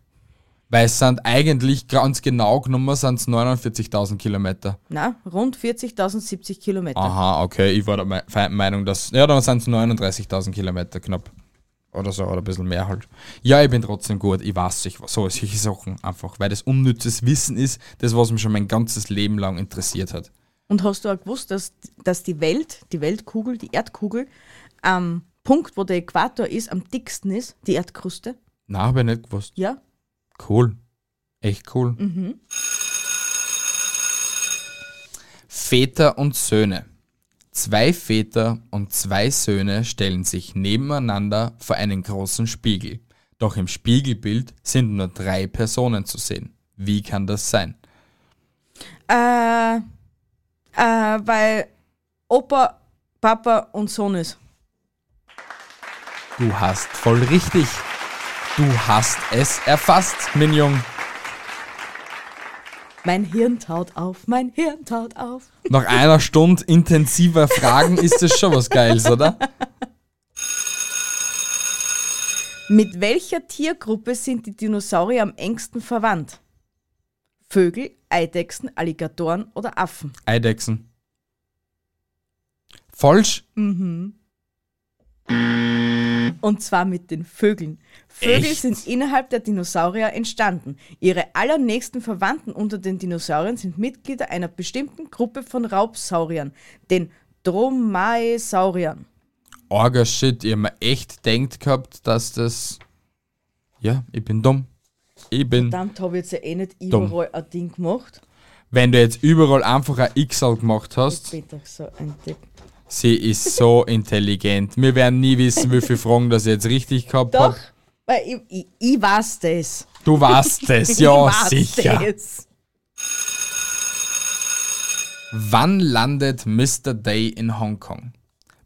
[SPEAKER 1] Weil es sind eigentlich ganz genau genommen sind es 49.000 Kilometer.
[SPEAKER 2] Na, rund 40.000 70 Kilometer.
[SPEAKER 1] Aha, okay. Ich war der Meinung, dass. Ja, dann sind es 39.000 Kilometer knapp. Oder so, oder ein bisschen mehr halt. Ja, ich bin trotzdem gut. Ich weiß sich, so solche Sachen einfach. Weil das unnützes Wissen ist, das, was mich schon mein ganzes Leben lang interessiert hat.
[SPEAKER 2] Und hast du auch gewusst, dass, dass die Welt, die Weltkugel, die Erdkugel, am Punkt, wo der Äquator ist, am dicksten ist, die Erdkruste?
[SPEAKER 1] Na, habe ich nicht gewusst.
[SPEAKER 2] Ja.
[SPEAKER 1] Cool. Echt cool. Väter und Söhne. Zwei Väter und zwei Söhne stellen sich nebeneinander vor einen großen Spiegel. Doch im Spiegelbild sind nur drei Personen zu sehen. Wie kann das sein?
[SPEAKER 2] Äh, äh, weil Opa, Papa und Sohn ist.
[SPEAKER 1] Du hast voll richtig. Du hast es erfasst, mein Jung.
[SPEAKER 2] Mein Hirn taut auf, mein Hirn taut auf.
[SPEAKER 1] Nach einer Stunde intensiver Fragen ist das schon was Geiles, oder?
[SPEAKER 2] Mit welcher Tiergruppe sind die Dinosaurier am engsten verwandt? Vögel, Eidechsen, Alligatoren oder Affen?
[SPEAKER 1] Eidechsen. Falsch?
[SPEAKER 2] Und zwar mit den Vögeln. Vögel
[SPEAKER 1] Echt?
[SPEAKER 2] sind innerhalb der Dinosaurier entstanden. Ihre allernächsten Verwandten unter den Dinosauriern sind Mitglieder einer bestimmten Gruppe von Raubsauriern, den Dromaeosauriern.
[SPEAKER 1] Orga Shit, hab mir echt denkt gehabt, dass das. Ja, ich bin dumm. Ich bin.
[SPEAKER 2] Verdammt, habe ich jetzt ja eh nicht
[SPEAKER 1] Dumm.
[SPEAKER 2] überall ein Ding gemacht.
[SPEAKER 1] Wenn du jetzt überall einfach ein XL gemacht hast,
[SPEAKER 2] Ich bin doch so ein Depp.
[SPEAKER 1] Sie ist so intelligent. Wir werden nie wissen, wie viele Fragen das jetzt richtig gehabt
[SPEAKER 2] Doch,
[SPEAKER 1] habe.
[SPEAKER 2] weil ich, ich, ich weiß das.
[SPEAKER 1] Du weißt es, ja,
[SPEAKER 2] weiß
[SPEAKER 1] sicher.
[SPEAKER 2] Das.
[SPEAKER 1] Wann landet Mr. Day in Hongkong?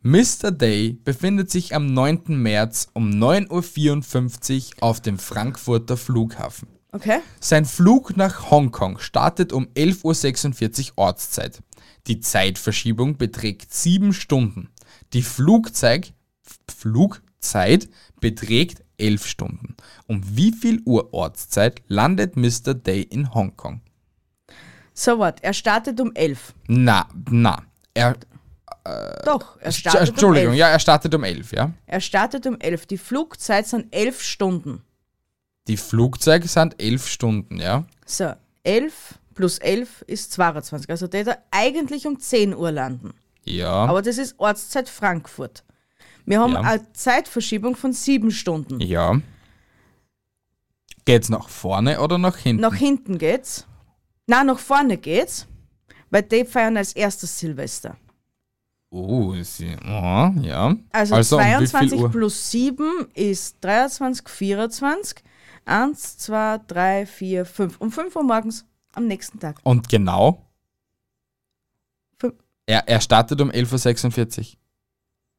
[SPEAKER 1] Mr. Day befindet sich am 9. März um 9.54 Uhr auf dem Frankfurter Flughafen.
[SPEAKER 2] Okay.
[SPEAKER 1] Sein Flug nach Hongkong startet um 11.46 Uhr Ortszeit. Die Zeitverschiebung beträgt 7 Stunden. Die Flugzeug, Flugzeit beträgt 11 Stunden. Um wie viel Uhr Ortszeit landet Mr. Day in Hongkong?
[SPEAKER 2] So what? Er startet um 11.
[SPEAKER 1] Na, na. Er,
[SPEAKER 2] Doch, er startet
[SPEAKER 1] Entschuldigung,
[SPEAKER 2] um 11.
[SPEAKER 1] ja, er startet um 11, ja.
[SPEAKER 2] Er startet um 11. Die Flugzeit sind 11 Stunden.
[SPEAKER 1] Die Flugzeuge sind 11 Stunden, ja.
[SPEAKER 2] So, 11 plus 11 ist 22. Also der da eigentlich um 10 Uhr landen.
[SPEAKER 1] Ja.
[SPEAKER 2] Aber das ist Ortszeit Frankfurt. Wir haben
[SPEAKER 1] Ja.
[SPEAKER 2] eine Zeitverschiebung von 7 Stunden.
[SPEAKER 1] ja. Geht's nach vorne oder nach hinten?
[SPEAKER 2] Nach hinten geht's. Na, nach vorne geht's. Weil die feiern als erstes Silvester.
[SPEAKER 1] Oh, sie, oh, ja.
[SPEAKER 2] Also,
[SPEAKER 1] um viel
[SPEAKER 2] 22
[SPEAKER 1] Uhr?
[SPEAKER 2] plus 7 ist 23, 24. 1, 2, 3, 4, 5. Um 5 Uhr morgens am nächsten Tag.
[SPEAKER 1] Und genau?
[SPEAKER 2] Fün-
[SPEAKER 1] Er, er startet um 11.46 Uhr.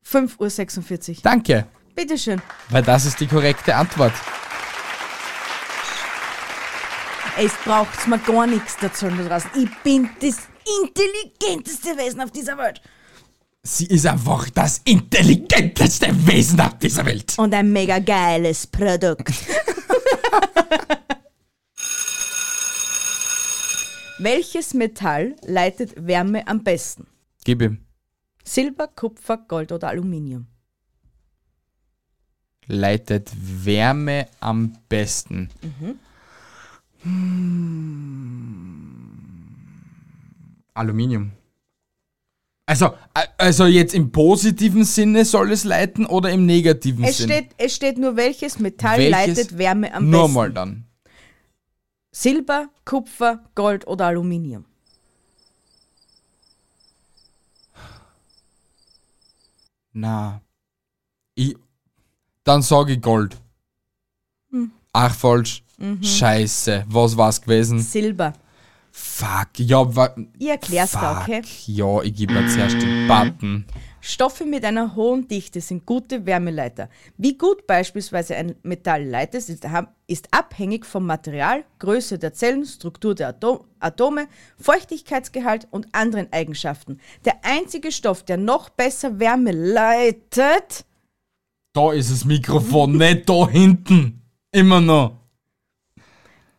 [SPEAKER 2] 5 Uhr 46.
[SPEAKER 1] Danke,
[SPEAKER 2] Bitteschön.
[SPEAKER 1] weil das ist die korrekte Antwort.
[SPEAKER 2] Es braucht mir gar nichts dazu da draußen. Ich bin das intelligenteste Wesen auf dieser Welt.
[SPEAKER 1] Sie ist einfach das intelligenteste Wesen auf dieser Welt.
[SPEAKER 2] Und ein mega geiles Produkt. Welches Metall leitet Wärme am besten?
[SPEAKER 1] Gib ihm.
[SPEAKER 2] Silber, Kupfer, Gold oder Aluminium?
[SPEAKER 1] Leitet Wärme am besten. Hm. Aluminium. Also, a- also jetzt im positiven Sinne soll es leiten oder im negativen
[SPEAKER 2] Es
[SPEAKER 1] Sinne?
[SPEAKER 2] steht, es steht nur, welches Metall
[SPEAKER 1] Welches?
[SPEAKER 2] leitet Wärme am
[SPEAKER 1] Nur
[SPEAKER 2] besten?
[SPEAKER 1] mal dann.
[SPEAKER 2] Silber, Kupfer, Gold oder Aluminium?
[SPEAKER 1] Na. Ich, dann sage ich Gold. Ach, falsch. Scheiße. Was war's gewesen?
[SPEAKER 2] Silber.
[SPEAKER 1] Fuck. Ja, wa,
[SPEAKER 2] Ich erklär's
[SPEAKER 1] fuck.
[SPEAKER 2] da, okay?
[SPEAKER 1] Ja, ich gebe mir zuerst den Button.
[SPEAKER 2] Stoffe mit einer hohen Dichte sind gute Wärmeleiter. Wie gut beispielsweise ein Metall leitet, ist, ist abhängig vom Material, Größe der Zellen, Struktur der Atom Atome, Feuchtigkeitsgehalt und anderen Eigenschaften. Der einzige Stoff, der noch besser Wärme leitet,
[SPEAKER 1] Da ist das Mikrofon, nicht da hinten. Immer noch.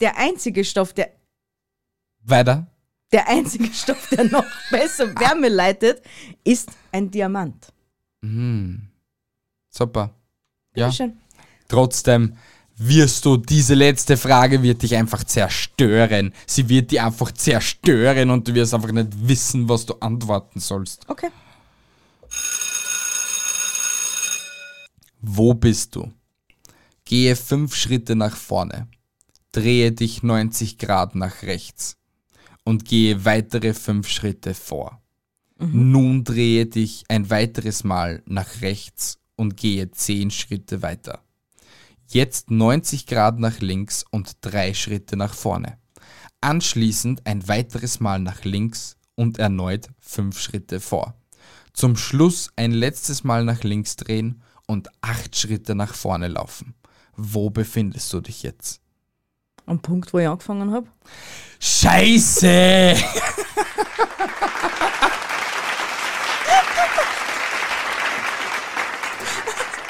[SPEAKER 2] der einzige Stoff, der
[SPEAKER 1] Weiter.
[SPEAKER 2] Der einzige Stoff, der noch besser Wärme leitet, ist ein Diamant.
[SPEAKER 1] Super. Ja.
[SPEAKER 2] Bitteschön.
[SPEAKER 1] Trotzdem wirst du, diese letzte Frage wird dich einfach zerstören. Sie wird dich einfach zerstören und du wirst einfach nicht wissen, was du antworten sollst.
[SPEAKER 2] Okay.
[SPEAKER 1] Wo bist du? Gehe fünf Schritte nach vorne. Drehe dich 90 Grad nach rechts. Und gehe weitere fünf Schritte vor. Nun drehe dich ein weiteres Mal nach rechts und gehe zehn Schritte weiter. Jetzt 90 Grad nach links und drei Schritte nach vorne. Anschließend ein weiteres Mal nach links und erneut fünf Schritte vor. Zum Schluss ein letztes Mal nach links drehen und acht Schritte nach vorne laufen. Wo befindest du dich jetzt?
[SPEAKER 2] Am Punkt, wo ich angefangen habe.
[SPEAKER 1] Scheiße!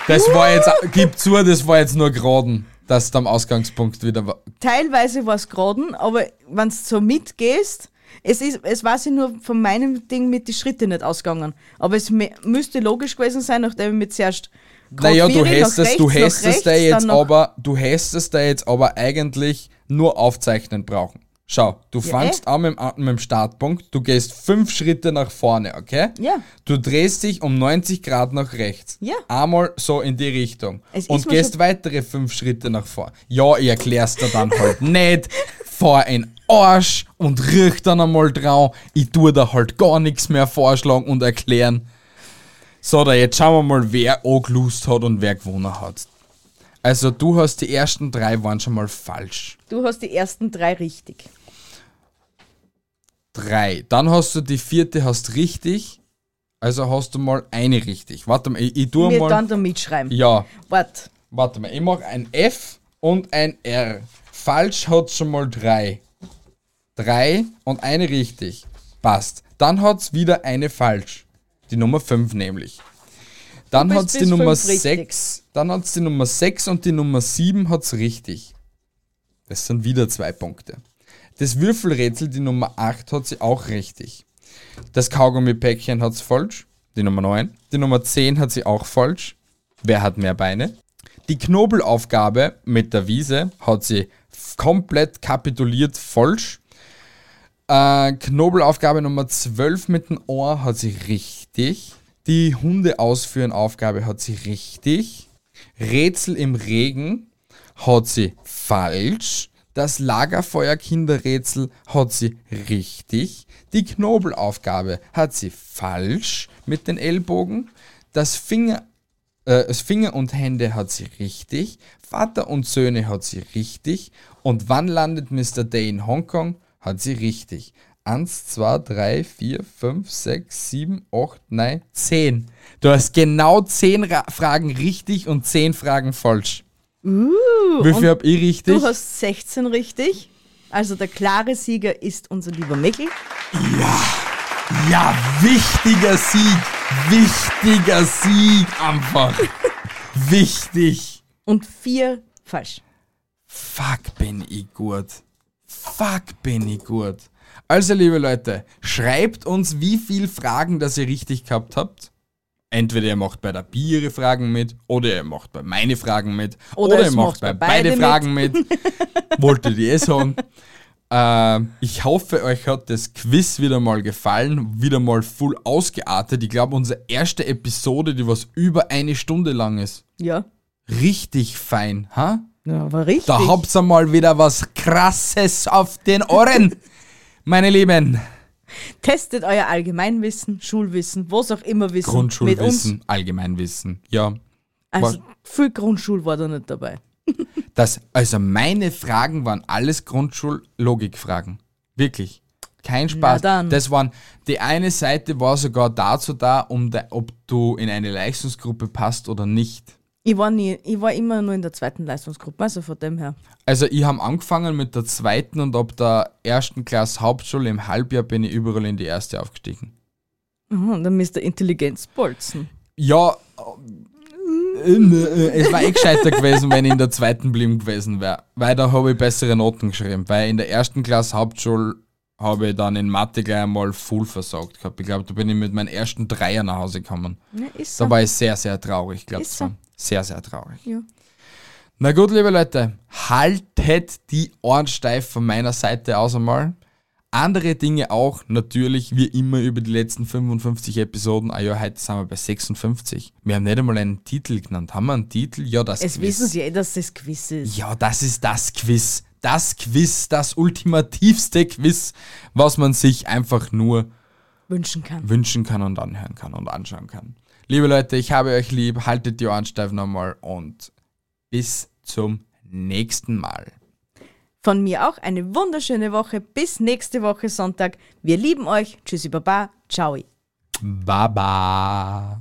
[SPEAKER 1] Das war jetzt, gib zu, das war jetzt nur geraden, dass du am Ausgangspunkt wieder war.
[SPEAKER 2] teilweise war es geraden, aber wenn du so mitgehst, es, ist, es war sie nur von meinem Ding mit die Schritte nicht ausgegangen. Aber es mü- müsste logisch gewesen sein, nachdem ich mit zuerst
[SPEAKER 1] Naja, du hättest, du hättest da jetzt aber, du hättest da jetzt aber eigentlich nur aufzeichnen brauchen. Schau, du
[SPEAKER 2] Ja,
[SPEAKER 1] fangst an mit, dem- mit dem Startpunkt, du gehst fünf Schritte nach vorne, okay?
[SPEAKER 2] Ja.
[SPEAKER 1] Du drehst dich um 90 Grad nach rechts.
[SPEAKER 2] Ja.
[SPEAKER 1] Einmal so in die Richtung.
[SPEAKER 2] Es
[SPEAKER 1] und gehst weitere fünf Schritte nach vorne. Ja, ich erklär's dir dann halt nicht. Fahr in Arsch und riech dann einmal drauf. Ich tue da halt gar nichts mehr vorschlagen und erklären. So, da jetzt schauen wir mal, wer angelust hat und wer gewonnen hat. Also du hast die ersten drei waren schon mal falsch.
[SPEAKER 2] Du hast die ersten drei richtig.
[SPEAKER 1] Drei. Dann hast du die vierte hast richtig. Also hast du mal eine richtig. Warte mal, ich, ich tue
[SPEAKER 2] Mir
[SPEAKER 1] mal.
[SPEAKER 2] dann da mitschreiben.
[SPEAKER 1] Ja,
[SPEAKER 2] Wart.
[SPEAKER 1] warte mal, ich mache ein F und ein R. Falsch hat schon mal drei. Drei und eine richtig. Passt. Dann hat's wieder eine falsch. Die Nummer 5 nämlich. Dann
[SPEAKER 2] bist
[SPEAKER 1] hat's die Nummer
[SPEAKER 2] fünf richtig.
[SPEAKER 1] 6. Dann hat's die Nummer 6 und die Nummer 7 hat's richtig. Das sind wieder zwei Punkte. Das Würfelrätsel, die Nummer 8, hat sie auch richtig. Das Kaugummi-Päckchen hat's falsch. Die Nummer 9. Die Nummer 10 hat sie auch falsch. Wer hat mehr Beine? Die Knobelaufgabe mit der Wiese hat sie komplett kapituliert falsch. Äh, Knobelaufgabe Nummer 12 mit dem Ohr hat sie richtig. Die Hunde ausführen Aufgabe hat sie richtig. Rätsel im Regen hat sie falsch. Das Lagerfeuer-Kinderrätsel hat sie richtig. Die Knobelaufgabe hat sie falsch mit den Ellbogen. Das Finger, äh, das Finger und Hände hat sie richtig. Vater und Söhne hat sie richtig. Und wann landet Mr. Day in Hongkong? Hat sie richtig. 1, 2, 3, 4, 5, 6, 7, 8, 9, 10. Du hast genau 10 Ra Fragen richtig und 10 Fragen falsch.
[SPEAKER 2] Uh,
[SPEAKER 1] Wie viel hab ich richtig?
[SPEAKER 2] Du hast 16 richtig. Also der klare Sieger ist unser lieber Mickl.
[SPEAKER 1] Ja, wichtiger Sieg. Wichtiger Sieg einfach. Wichtig.
[SPEAKER 2] Und vier falsch.
[SPEAKER 1] Fuck, bin ich gut. Fuck, bin ich gut. Also, liebe Leute, schreibt uns, wie viele Fragen, das ihr richtig gehabt habt. Entweder ihr macht bei der Biere Fragen mit, oder ihr macht bei meine Fragen mit,
[SPEAKER 2] Oder
[SPEAKER 1] oder, ihr macht bei
[SPEAKER 2] bei
[SPEAKER 1] beide
[SPEAKER 2] beide
[SPEAKER 1] Fragen mit. Wolltet ihr eh sagen. Ähm, ich hoffe, euch hat das Quiz wieder mal gefallen, wieder mal full ausgeartet. Ich glaube, unsere erste Episode, die was über eine Stunde lang ist.
[SPEAKER 2] Ja.
[SPEAKER 1] Richtig fein, ha?
[SPEAKER 2] Ja, war richtig.
[SPEAKER 1] Da habt ihr mal wieder was Krasses auf den Ohren, meine Lieben.
[SPEAKER 2] Testet euer Allgemeinwissen, Schulwissen, was auch immer Wissen mit uns.
[SPEAKER 1] Grundschulwissen, Allgemeinwissen, ja.
[SPEAKER 2] Also viel Grundschul war da nicht dabei.
[SPEAKER 1] Das, also meine Fragen waren alles Grundschullogikfragen. Wirklich. Kein Spaß. Das waren, die eine Seite war sogar dazu da, um de, ob du in eine Leistungsgruppe passt oder nicht.
[SPEAKER 2] Ich war nie, ich war immer nur in der zweiten Leistungsgruppe, also von dem her.
[SPEAKER 1] Also ich habe angefangen mit der zweiten und ab der ersten Klasse Hauptschule im Halbjahr bin ich überall in die erste aufgestiegen.
[SPEAKER 2] Mhm, dann müsst ihr Intelligenz bolzen.
[SPEAKER 1] Ja, äh, äh, es war eh gescheiter gewesen, wenn ich in der zweiten blieben gewesen wäre. Weil da habe ich bessere Noten geschrieben. Weil in der ersten Klasse Hauptschule habe ich dann in Mathe gleich einmal full versagt gehabt. Ich glaube, da bin ich mit meinem ersten Dreier nach Hause gekommen.
[SPEAKER 2] Ja, so.
[SPEAKER 1] Da war ich sehr, sehr traurig, glaube ich.
[SPEAKER 2] So.
[SPEAKER 1] Sehr, sehr traurig.
[SPEAKER 2] Ja.
[SPEAKER 1] Na gut, liebe Leute, haltet die Ohren steif von meiner Seite aus einmal. Andere Dinge auch, natürlich, wie immer über die letzten 55 Episoden. Ah ja, heute sind wir bei 56. Wir haben nicht einmal einen Titel genannt. Haben wir einen Titel? Ja, das
[SPEAKER 2] Es
[SPEAKER 1] Quiz.
[SPEAKER 2] wissen sie eh, dass das Quiz ist.
[SPEAKER 1] Ja, das ist das Quiz. Das Quiz, das ultimativste Quiz, was man sich einfach nur
[SPEAKER 2] Wünschen kann.
[SPEAKER 1] wünschen kann und anhören kann und anschauen kann. Liebe Leute, ich habe euch lieb, haltet die Ohren steif nochmal und bis zum nächsten Mal.
[SPEAKER 2] Von mir auch eine wunderschöne Woche. Bis nächste Woche Sonntag. Wir lieben euch. Tschüssi, Baba. Ciao.
[SPEAKER 1] Baba.